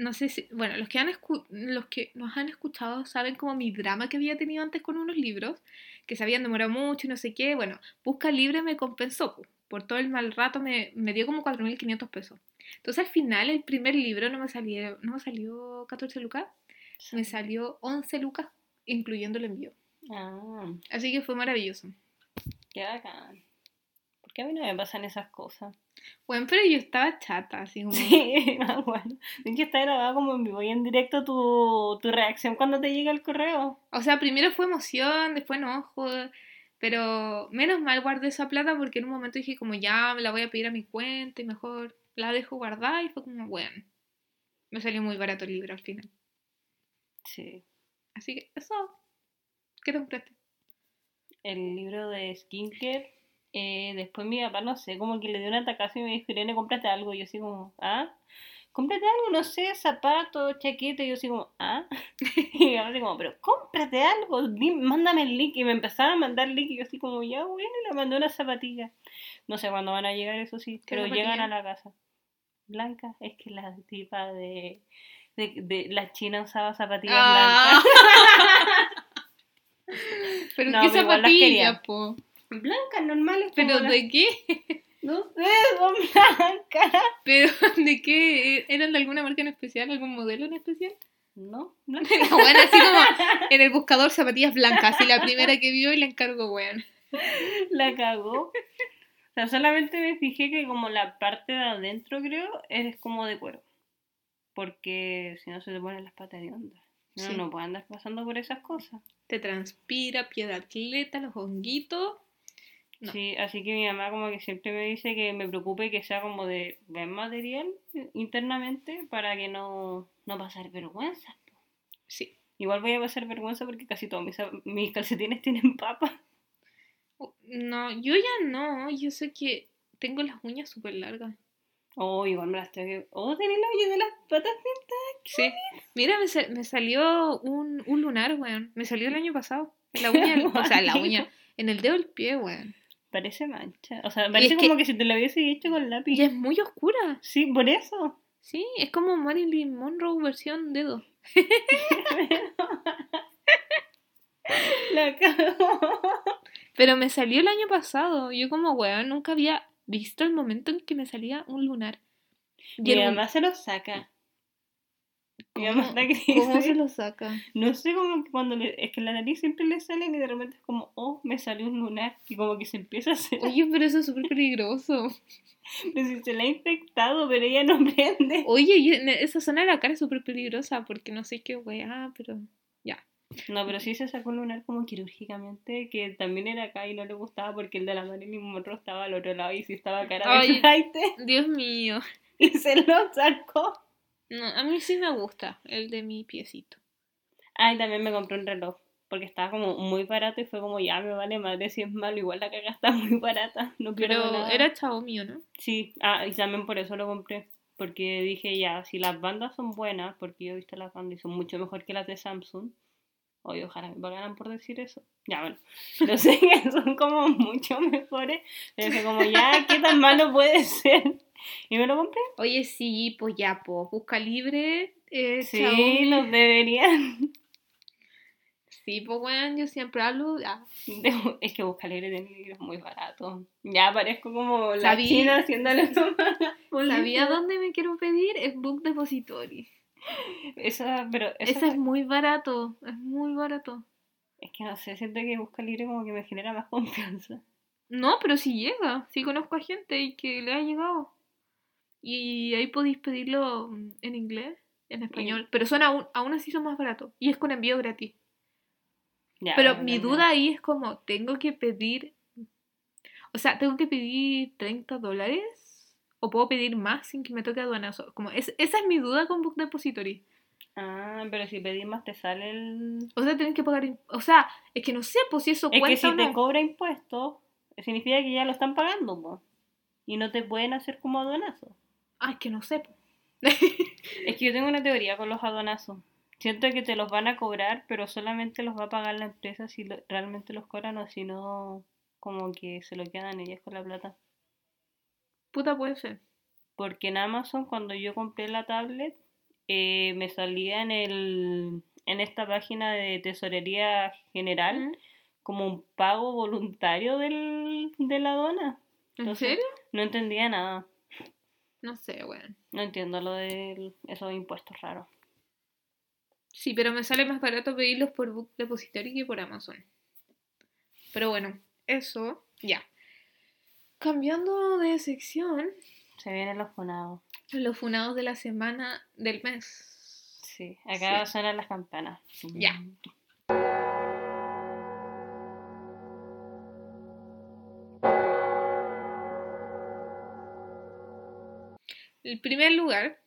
No sé si, bueno, los que, han escu- los que nos han escuchado saben como mi drama que había tenido antes con unos libros, que se habían demorado mucho y no sé qué. Bueno, Busca Libre me compensó, po. por todo el mal rato me, me dio como 4.500 pesos. Entonces al final el primer libro no me salió, no me salió 14 lucas, me salió 11 lucas, incluyendo el envío. Ah, Así que fue maravilloso. qué bacán. ¿Por qué a mí no me pasan esas cosas? Bueno, pero yo estaba chata, así como... Sí, bueno. Es que está grabado como en vivo y en directo tu, tu reacción cuando te llega el correo. O sea, primero fue emoción, después enojo, pero menos mal guardé esa plata porque en un momento dije como ya me la voy a pedir a mi cuenta y mejor la dejo guardada y fue como bueno. Me salió muy barato el libro al final. Sí. Así que eso. ¿Qué te compraste? El libro de skincare. Eh, después mi papá, no sé, como que le dio un atacazo y me dijo, Irene, cómprate algo. Y yo así como, ¿ah? cómprate algo, no sé, zapatos, chaqueta, y yo así como, ah, y mi mamá así como, pero cómprate algo, mándame el link, y me empezaron a mandar link, y yo así como, ya, bueno, y le mandé unas zapatillas, no sé cuándo van a llegar, eso sí, ¿Qué pero llegan zapatilla? a la casa. Blanca, es que la tipa de, de, de la china usaba zapatillas Ah. blancas. Pero No, qué zapatillas, po. Blancas, normales, Pero las- de qué? No sé, son blancas. Pero de qué? ¿Eran de alguna marca en especial? ¿Algún modelo en especial? No, blancas. bueno, así como en el buscador zapatillas blancas. Y la primera que vio y le encargó, weón. La cagó. O sea, solamente me fijé que como la parte de adentro, creo, es como de cuero. Porque si no se te ponen las patas de onda. No, Sí. no puede andar pasando por esas cosas. Te transpira, pie de atleta, los honguitos. No. Sí, así que mi mamá como que siempre me dice que me preocupe que sea como de buen material internamente para que no, no pasar vergüenza. Sí. Igual voy a pasar vergüenza porque casi todos mis, mis calcetines tienen papas. Oh, No, yo ya no. Yo sé que tengo las uñas súper largas. Oh, igual me las tengo que... Oh, tenés la uña de las patas pintadas. Sí. Mira, me, sa- me salió un, un lunar, weón. Me salió el año pasado. En la uña, o sea, en la uña. En el dedo del pie, weón. Parece mancha. O sea, parece que- como que si te la hubiese hecho con lápiz. Y es muy oscura. Sí, por eso. Sí, es como Marilyn Monroe versión dedo. La cago. Pero me salió el año pasado. Yo como weón nunca había visto el momento en que me salía un lunar. Y Mi el- mamá se lo saca. Mi mamá ¿Cómo, está se lo saca? No sé cómo cuando le... Es que la nariz siempre le salen y de repente es como, oh, me salió un lunar. Y como que se empieza a hacer. Oye, pero eso es súper peligroso. Pero si se la ha infectado, pero ella no prende. Oye, esa zona de la cara es súper peligrosa porque no sé qué weá, pero ya. No, pero sí se sacó un lunar como quirúrgicamente, que también era acá y no le gustaba porque el de la Marilyn Monroe estaba al otro lado y sí estaba cara de Ay. flight Dios mío. y se lo sacó. No, a mí sí me gusta el de mi piecito. Ah, y también me compré un reloj, porque estaba como muy barato y fue como, ya me vale madre si es malo, igual la caga está muy barata, no pierdo Pero nada. era chavo mío, ¿no? Sí, ah, y también por eso lo compré, porque dije ya, si las bandas son buenas, porque yo he visto las bandas y son mucho mejor que las de Samsung, oye, ojalá me pagaran por decir eso. Ya, bueno, pero sé que son como mucho mejores, pero como, ya, ¿qué tan malo puede ser? Y me lo compré. Oye, sí, pues ya, pues, busca libre. Eh, Sí, Xiaomi. los deberían. Sí, pues, weón, yo siempre hablo. ah, es que buscar libre de es muy barato. Ya parezco como la Sabí- china haciéndole ¿Sabía dónde me quiero pedir? Es Book Depository. Esa, pero esa, es muy barato, es muy barato. es que no sé, siento que buscar libre como que me genera más confianza. No, pero sí llega. Sí conozco a gente y que le ha llegado. Y ahí podéis pedirlo mm, en inglés, en español. Pero son aún, aún así son más baratos. Y es con envío gratis. Ya, Pero mi duda ahí es como, ¿tengo que pedir... O sea, ¿tengo que pedir 30 dólares? ¿O puedo pedir más sin que me toque aduanazo? Como es, esa es mi duda con Book Depository. Ah, pero si pedís más te sale el... O sea, tienen que pagar... O sea, es que no sé, pues si eso Es que cuenta si o te no. cobra impuestos, significa que ya lo están pagando, po. Y no te pueden hacer como aduanazo. Ah, es que no sé. Es que yo tengo una teoría con los aduanazos. Siento que te los van a cobrar, pero solamente los va a pagar la empresa si lo- realmente los cobran o si no, como que se lo quedan ellas con la plata. Puta puede ser. Porque en Amazon, cuando yo compré la tablet, eh, me salía en el en esta página de tesorería general como un pago voluntario del, de la aduana. ¿En Entonces- serio? No entendía nada. No sé, weón. No entiendo lo de esos impuestos raros. Sí, pero me sale más barato pedirlos por Book Depository que por Amazon. Pero bueno, eso, ya. Cambiando de sección, Se vienen los funados. los funados de la semana del mes. Sí, acá Sí. suenan las campanas. Ya. El primer lugar,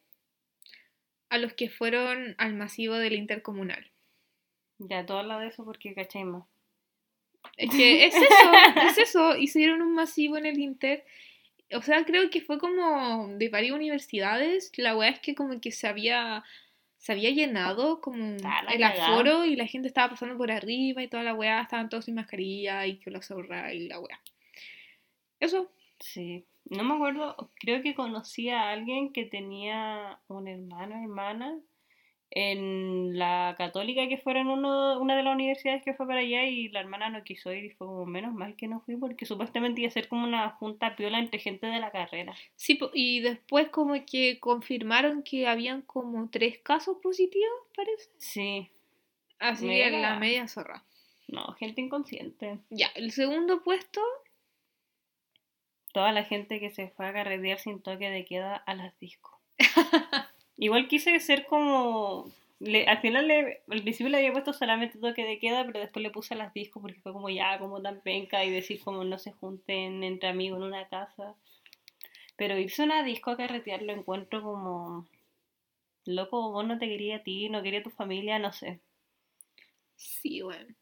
a los que fueron al masivo del intercomunal. Ya, todo habla de eso porque cachai más. Es que es eso, es eso. Hicieron un masivo en el Inter O sea, creo que fue como de varias universidades. La weá es que como que se había, se había llenado como Ah, el aforo y la gente estaba pasando por arriba y toda la weá, estaban todos sin mascarilla y que la zorra y la weá. Eso. Sí. No me acuerdo, creo que conocí a alguien que tenía un hermano, hermana, en la católica que fuera en uno, una de las universidades que fue para allá y la hermana no quiso ir y fue como menos mal que no fui porque supuestamente iba a ser como una junta piola entre gente de la carrera. Sí, y después como que confirmaron que habían como tres casos positivos, parece. Sí, Así que la media zorra. no, gente inconsciente. Ya, el segundo puesto, Toda la gente que se fue a carretear sin toque de queda a las discos. Igual quise ser como... le- al final le, al principio le había puesto solamente toque de queda, pero después le puse a las discos porque fue como ya, como tan penca y decir como no se junten entre amigos en una casa. Pero irse a una disco a carretear lo encuentro como... Loco, vos no te quería a ti, no quería a tu familia, no sé. sí, bueno.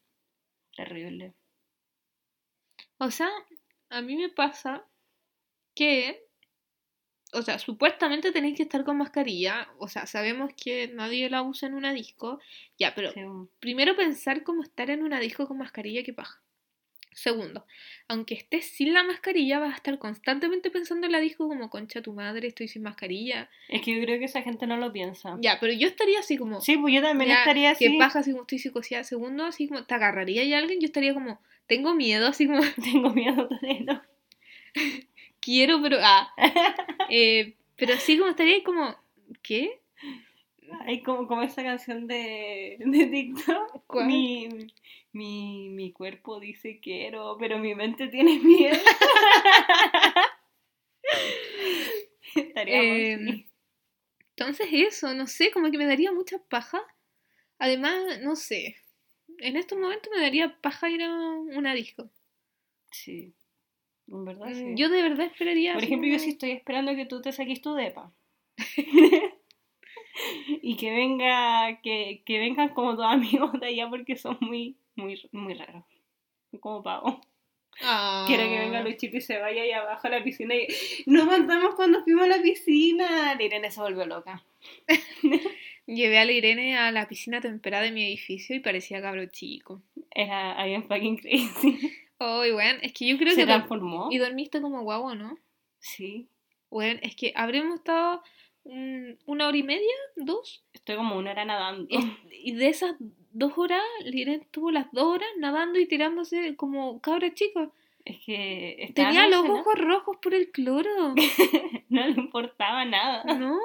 Terrible. O sea, a mí me pasa que, o sea, supuestamente tenéis que estar con mascarilla, o sea, sabemos que nadie la usa en una disco, ya, pero Sí, primero pensar cómo estar en una disco con mascarilla, que paja. Segundo, aunque estés sin la mascarilla, vas a estar constantemente pensando en la disco como, concha tu madre, estoy sin mascarilla. Es que yo creo que esa gente no lo piensa. Ya, pero yo estaría así como, Sí, pues yo también ya, estaría así. que paja así como estoy psicoseada. Segundo, así como, te agarraría y alguien, yo estaría como, tengo miedo, así como, Tengo miedo no. quiero, pero, ah. Eh, pero así como estaría ahí como, ¿qué? Hay como, como esa canción de, de TikTok. ¿Cuál? Mi, mi, mi cuerpo dice quiero, pero mi mente tiene miedo. Estaríamos Em, así. Entonces eso, no sé, como que me daría mucha paja. Además, no sé, en estos momentos me daría paja ir a una disco. Sí. En verdad, Mm, sí. Yo de verdad esperaría... Por ejemplo, yo sí estoy esperando que tú te saques tu depa. y que venga, que, que vengan como tus amigos de allá porque son muy, muy, muy raros. Como pavo. Ah. Quiero que venga Luchito y se vaya ahí abajo a la piscina y nos mandamos cuando fuimos a la piscina. La Irene se volvió loca. Llevé a la Irene a la piscina temperada de mi edificio y parecía cabro chico. Era bien fucking crazy. Oh, y bueno, es que yo creo se que... dor- transformó. Y dormiste como guagua, ¿no? Sí. Bueno, es que habremos estado mm, una hora y media, dos, Estoy como una hora nadando. y y de esas dos horas, Liren estuvo las dos horas nadando y tirándose como cabra chica. Es que Tenía los ojos rojos por el cloro. No le importaba nada. No.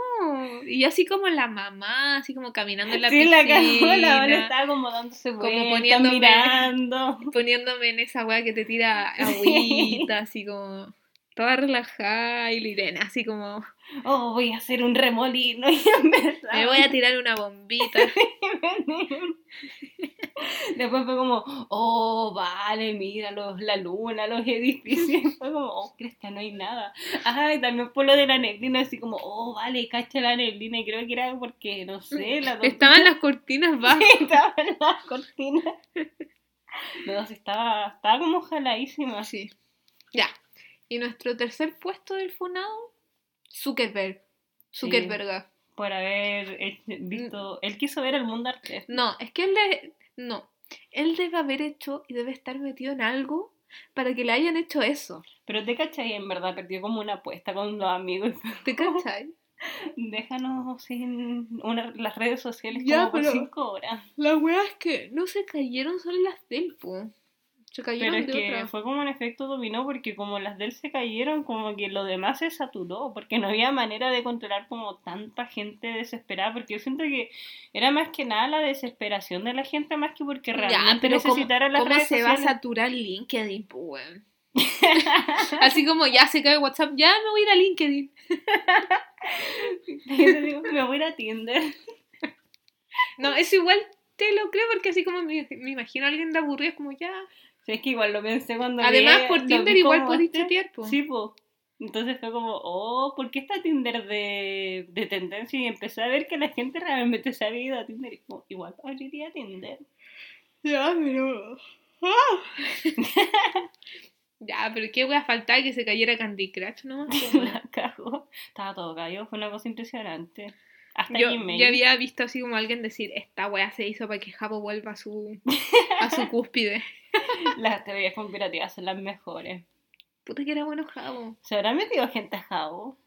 Y así como la mamá, así como caminando en la sí, la cagó, la piscina. hora estaba como dándose Como poniéndome- mirando. Poniéndome en esa weá que te tira agüita, así como toda relajada. Y la Irene, así como, Oh, voy a hacer un remolino. Y empezaba. me voy a tirar una bombita. Después fue como, oh, vale, mira los, la luna, los edificios. Y fue como, oh, crees que no hay nada. Ay, también por lo de la neblina, así como, oh, vale, cacha la neblina. Y creo que era porque, no sé, la Estaban las cortinas bajas. estaba en la cortina. No, sí, estaba, estaba como jaladísima. Sí. Ya. Y nuestro tercer puesto del Funado, Zuckerberg. Zuckerberg. Por haber visto. Él quiso ver el mundo arte. No, es que él de... No. Él debe haber hecho y debe estar metido en algo para que le hayan hecho eso. Pero te cachai, en verdad, perdió como una apuesta con los amigos. ¿Te cachai? Déjanos sin una, las redes sociales Ya, como por cinco horas. La wea es que no se cayeron solo las del. Se cayeron Pero es de que otra. fue como un efecto dominó porque como las de él se cayeron, como que lo demás se saturó, porque no había manera de controlar como tanta gente desesperada, porque yo siento que era más que nada la desesperación de la gente más que porque Ya, realmente pero ¿cómo, necesitara las cómo redes se va a saturar LinkedIn, weón? Así como ya se cae WhatsApp, ya me voy a ir a LinkedIn. Digo, me voy a ir a Tinder. No, eso igual te lo creo porque así como me, me imagino a alguien de aburrido, es como ya. Sí, es que igual lo pensé cuando Además, por Tinder igual podéis chatear, po. Sí, po. Entonces fue como, oh, ¿por qué está Tinder de, de tendencia? Y empecé a ver que la gente realmente se había ido a Tinder y como, igual abriría Tinder. Ya, pero. Ya, pero qué wea faltaba que se cayera Candy Crush nomás. La cagó. Estaba todo cayó, fue una cosa impresionante. Hasta Yo Gmail. ya había visto así como alguien decir, esta wea se hizo para que Jabo vuelva a su, a su cúspide. Las teorías conspirativas son las mejores. Puta que era bueno Jabo. ¿Se habrá metido gente a Jabo?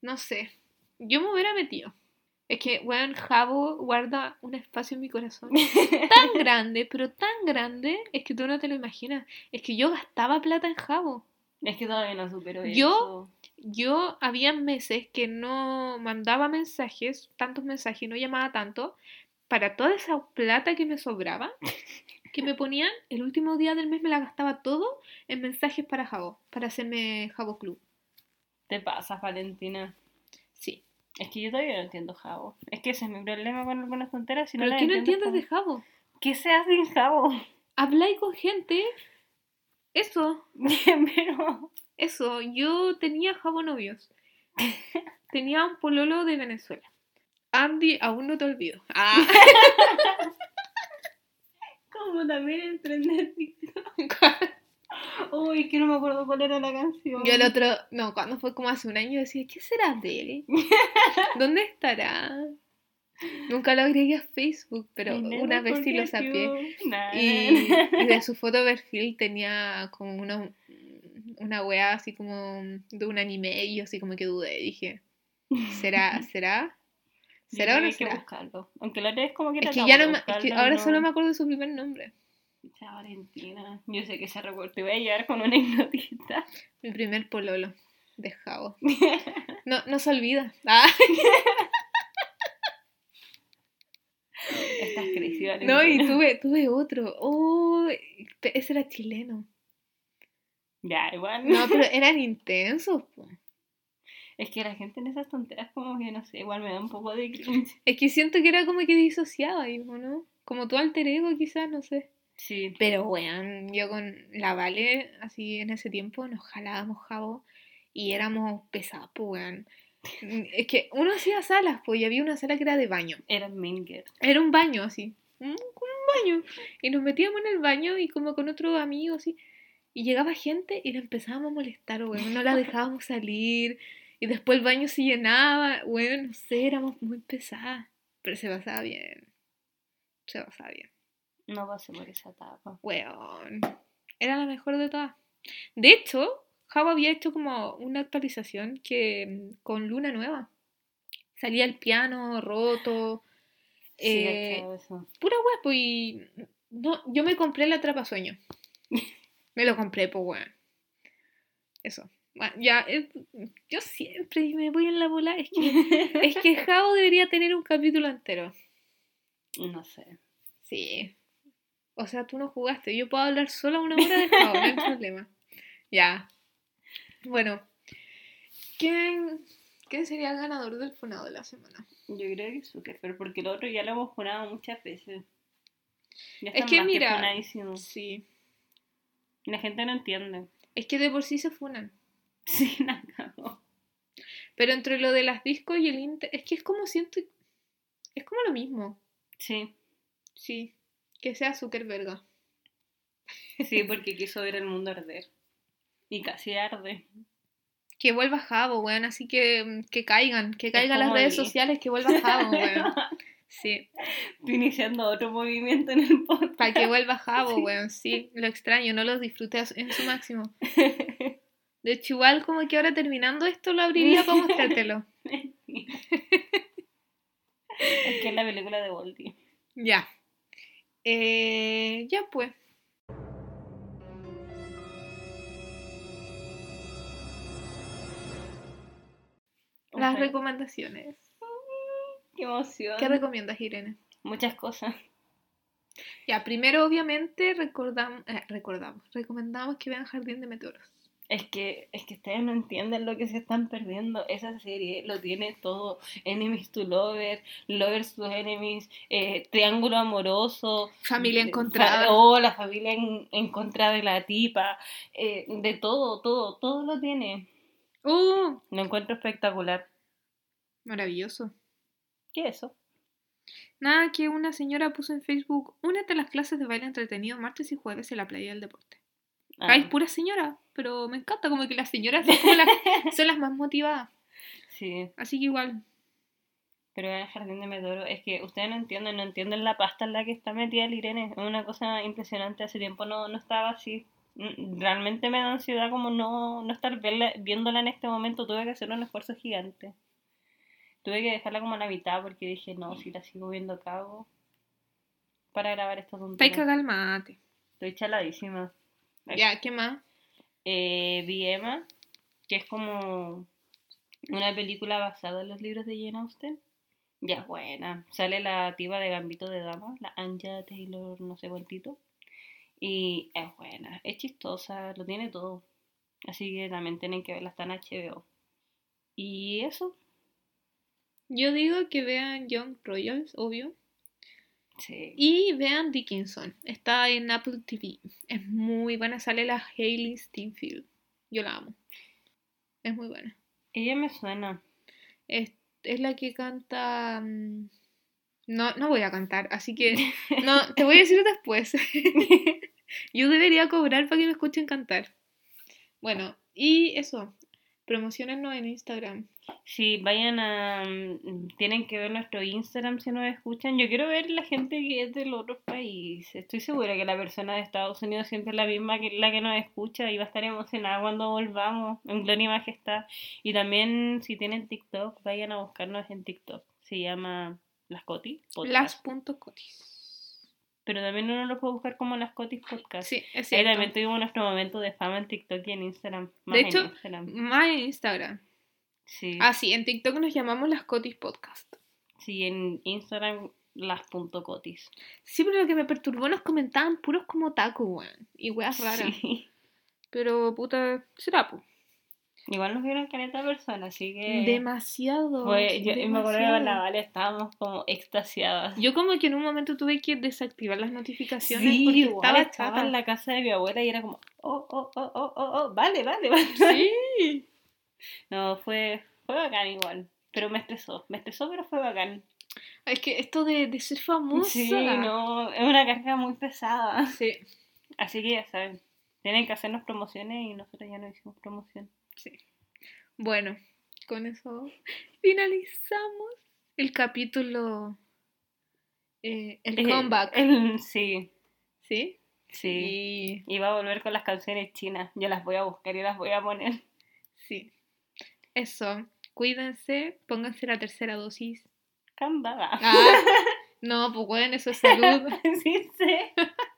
No sé. Yo me hubiera metido. Es que, weón, Jabo guarda un espacio en mi corazón. Tan grande, pero tan grande, es que tú no te lo imaginas. Es que yo gastaba plata en Jabo. Es que todavía no supero Yo- eso. Yo había meses que no mandaba mensajes, tantos mensajes, no llamaba tanto, para toda esa plata que me sobraba, que me ponían, el último día del mes me la gastaba todo en mensajes para Jabo, para hacerme Jabo Club. Te pasas, Valentina. Sí. Es que yo todavía no entiendo Jabo. Es que ese es mi problema con algunas tonteras. Si no ¿Pero qué no entiendes de Jabo? ¿Qué se hace en Jabo? Habláis con gente. Eso, Pero... eso. Yo tenía Jabo novios. Tenía un pololo de Venezuela. Andy, aún no te olvido. Ah. Como también de TikTok. Uy, que no me acuerdo cuál era la canción. Yo el otro, no, cuando fue como hace un año decía, ¿qué será de él? ¿Dónde estará? Nunca lo agregué a Facebook, pero una vez sí lo sapié. Y, de su foto de perfil tenía como una, una wea así como de un anime y yo así como que dudé. Dije, ¿será? ¿Será? ¿Será o no será? buscarlo. Aunque la otra es como que Es que ya no me, es que buscarlo ahora no- solo me acuerdo de su primer nombre. Pucha, Valentina. Yo sé que se recuerda. Te voy a llevar con una hipnotista. Mi primer pololo de Jabo. No, no se olvida. Ah. Estás crazy, No, y tuve, tuve otro. Oh, ese era chileno. Ya, igual. No, pero eran intensos. po. Es que la gente en esas tonteras como que, no sé, igual me da un poco de cringe. Es que siento que era como que disociaba, ¿no? Como tu alter ego, quizás, no sé. Sí. Pero, weón, yo con la Vale, así en ese tiempo, nos jalábamos jabo y éramos pesados, pues, weón. Es que uno hacía salas, pues, y había una sala que era de baño. Era Minger. Era un baño, así. un- Como un baño. Y nos metíamos en el baño y como con otros amigos, así. Y llegaba gente y la empezábamos a molestar, weón. No la dejábamos salir. Y después el baño se llenaba. Weón, no sé, éramos muy pesadas. Pero se pasaba bien. Se pasaba bien. No pasé por esa etapa. Weón. Era la mejor de todas. De hecho, Java había hecho como una actualización que mm, con luna nueva. Salía el piano roto. Sí, eh, eso. pura wea, pues y no, yo me compré el atrapasueño. me lo compré, pues weón. Eso. Bueno, ya, eh, yo siempre me voy en la bola. Es que, es que Javo debería tener un capítulo entero. No sé. Sí. O sea, tú no jugaste. Yo puedo hablar solo una hora de Javo, no hay problema. Ya. Bueno. ¿Quién, ¿Quién sería el ganador del funado de la semana? Yo creo que Zuckerberg, porque el otro ya lo hemos funado muchas veces. Ya Es que mira-. Sí. La gente no entiende. Es que de por sí se funan. Sí, la cagó. Pero entre lo de las discos y el Inter, es que es como siento. Es como lo mismo. Sí, Sí. Que sea Zuckerberg. sí, porque quiso ver el mundo arder. Y casi arde. Que vuelva Javo, weón. Así que, mm, que caigan. Que caigan las redes sociales. Que vuelva Javo, weón. Sí. Estoy iniciando otro movimiento en el podcast. Para que vuelva Javo, weón. Sí. Lo extraño. No lo disfruté en su máximo. De hecho, igual como que ahora terminando esto lo abriría para mostrártelo. es que es la película de Voldy. Ya. Eh, ya pues. Las recomendaciones. Qué emoción. ¿Qué recomiendas, Irene? Muchas cosas. Ya, primero obviamente recordamos, eh, recordamos, recomendamos que vean Jardín de Meteoros. Es que, es que ustedes no entienden lo que se están perdiendo. Esa serie lo tiene todo. Enemies to Lover, Lovers to Enemies, eh, Triángulo Amoroso. Familia eh, encontrada. fa- Oh, la familia en, en contra de la tipa. eh, de todo, todo, todo lo tiene. ¡Oh! Lo encuentro espectacular. Maravilloso. ¿Qué es eso? Nada, que una señora puso en Facebook, únete a las clases de baile entretenido martes y jueves en la playa del deporte. Ah, Hay pura señora, pero me encanta, como que las señoras son, como las, son las más motivadas. sí. Así que igual. Pero en el jardín de Medoro, es que ustedes no entienden, no entienden la pasta en la que está metida el Irene. Es una cosa impresionante, hace tiempo no, no estaba así. Mm, Realmente me da ansiedad como no, no estar verla- viéndola en este momento. Tuve que hacer un esfuerzo gigante. Tuve que dejarla como a la mitad porque dije, no, si la sigo viendo cago para grabar esta Está tontería. calmate. Estoy chaladísima. Ya, ¿qué más? Eh, vi Emma, que es como una película basada en los libros de Jane Austen. Ya es buena. Sale la tipa de Gambito de Dama, la Anja Taylor, no sé cuántito. Y es buena, es chistosa, lo tiene todo. Así que también tienen que verla, está en HBO. Y eso, Yo digo que vean Young Royals, obvio. Sí. Y vean Dickinson. Está en Apple TV. Es muy buena. Sale la Hailey Steinfeld. Yo la amo. Es muy buena. Ella me suena. Es, es la que canta. mm, No, no voy a cantar, así que. No, te voy a decir después. Yo debería cobrar para que me escuchen cantar. Bueno, y eso. Promocionennos en Instagram. Sí, vayan a... mm, Tienen que ver nuestro Instagram si nos escuchan. Yo quiero ver la gente que es del otro país. Estoy segura que la persona de Estados Unidos siempre es la misma que la que nos escucha y va a estar emocionada cuando volvamos en Gloria y Majestad. Y también si tienen TikTok, vayan a buscarnos en TikTok. Se llama Las Cotis Podcast. Las puntos cotis. Pero también uno lo puede buscar como Las Cotis Podcast. Sí, es Ahí también tuvimos nuestro momento de fama en TikTok y en Instagram. Más De en hecho, Instagram. más en Instagram. Sí. Ah, sí, en TikTok nos llamamos las Cotis Podcast. Sí, en Instagram las punto cotis. Sí, pero lo que me perturbó nos comentaban puros como taco, weón. Y weas raras. Sí. Pero puta, será pu. Igual nos vieron caleta personas, así que. Demasiado. fue- yo me acuerdo que con la. Vale estábamos como extasiadas. Yo como que en un momento tuve que desactivar las notificaciones Sí, porque igual estaba estaba en la casa de mi abuela y era como, oh, oh, oh, oh, oh, oh, vale, vale, vale. Sí. No, fue, fue bacán igual. Pero me estresó, me estresó, pero fue bacán. Es que esto de, de ser famosa. Sí, no, es una carga muy pesada. Sí, Así que ya saben, tienen que hacernos promociones y nosotros ya no hicimos promoción. sí. Bueno, con eso finalizamos el capítulo. eh, el Eh, comeback. el- sí, ¿Sí? sí. Y Y va a volver con las canciones chinas. Yo las voy a buscar y las voy a poner. sí. Eso. Cuídense, pónganse la tercera dosis. Cambaba. Ah, no, pues bueno, eso es salud. sí sé.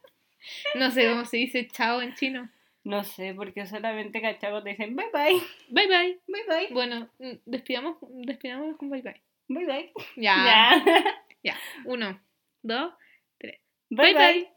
No sé cómo se dice chao en chino. No sé, porque solamente cachagos te dicen bye bye, Bye bye. bye bye, Bueno, mm, despidamos, despidámonos con bye bye. bye bye. Ya. Ya. Ya. Uno, dos, Bye bye. bye. bye.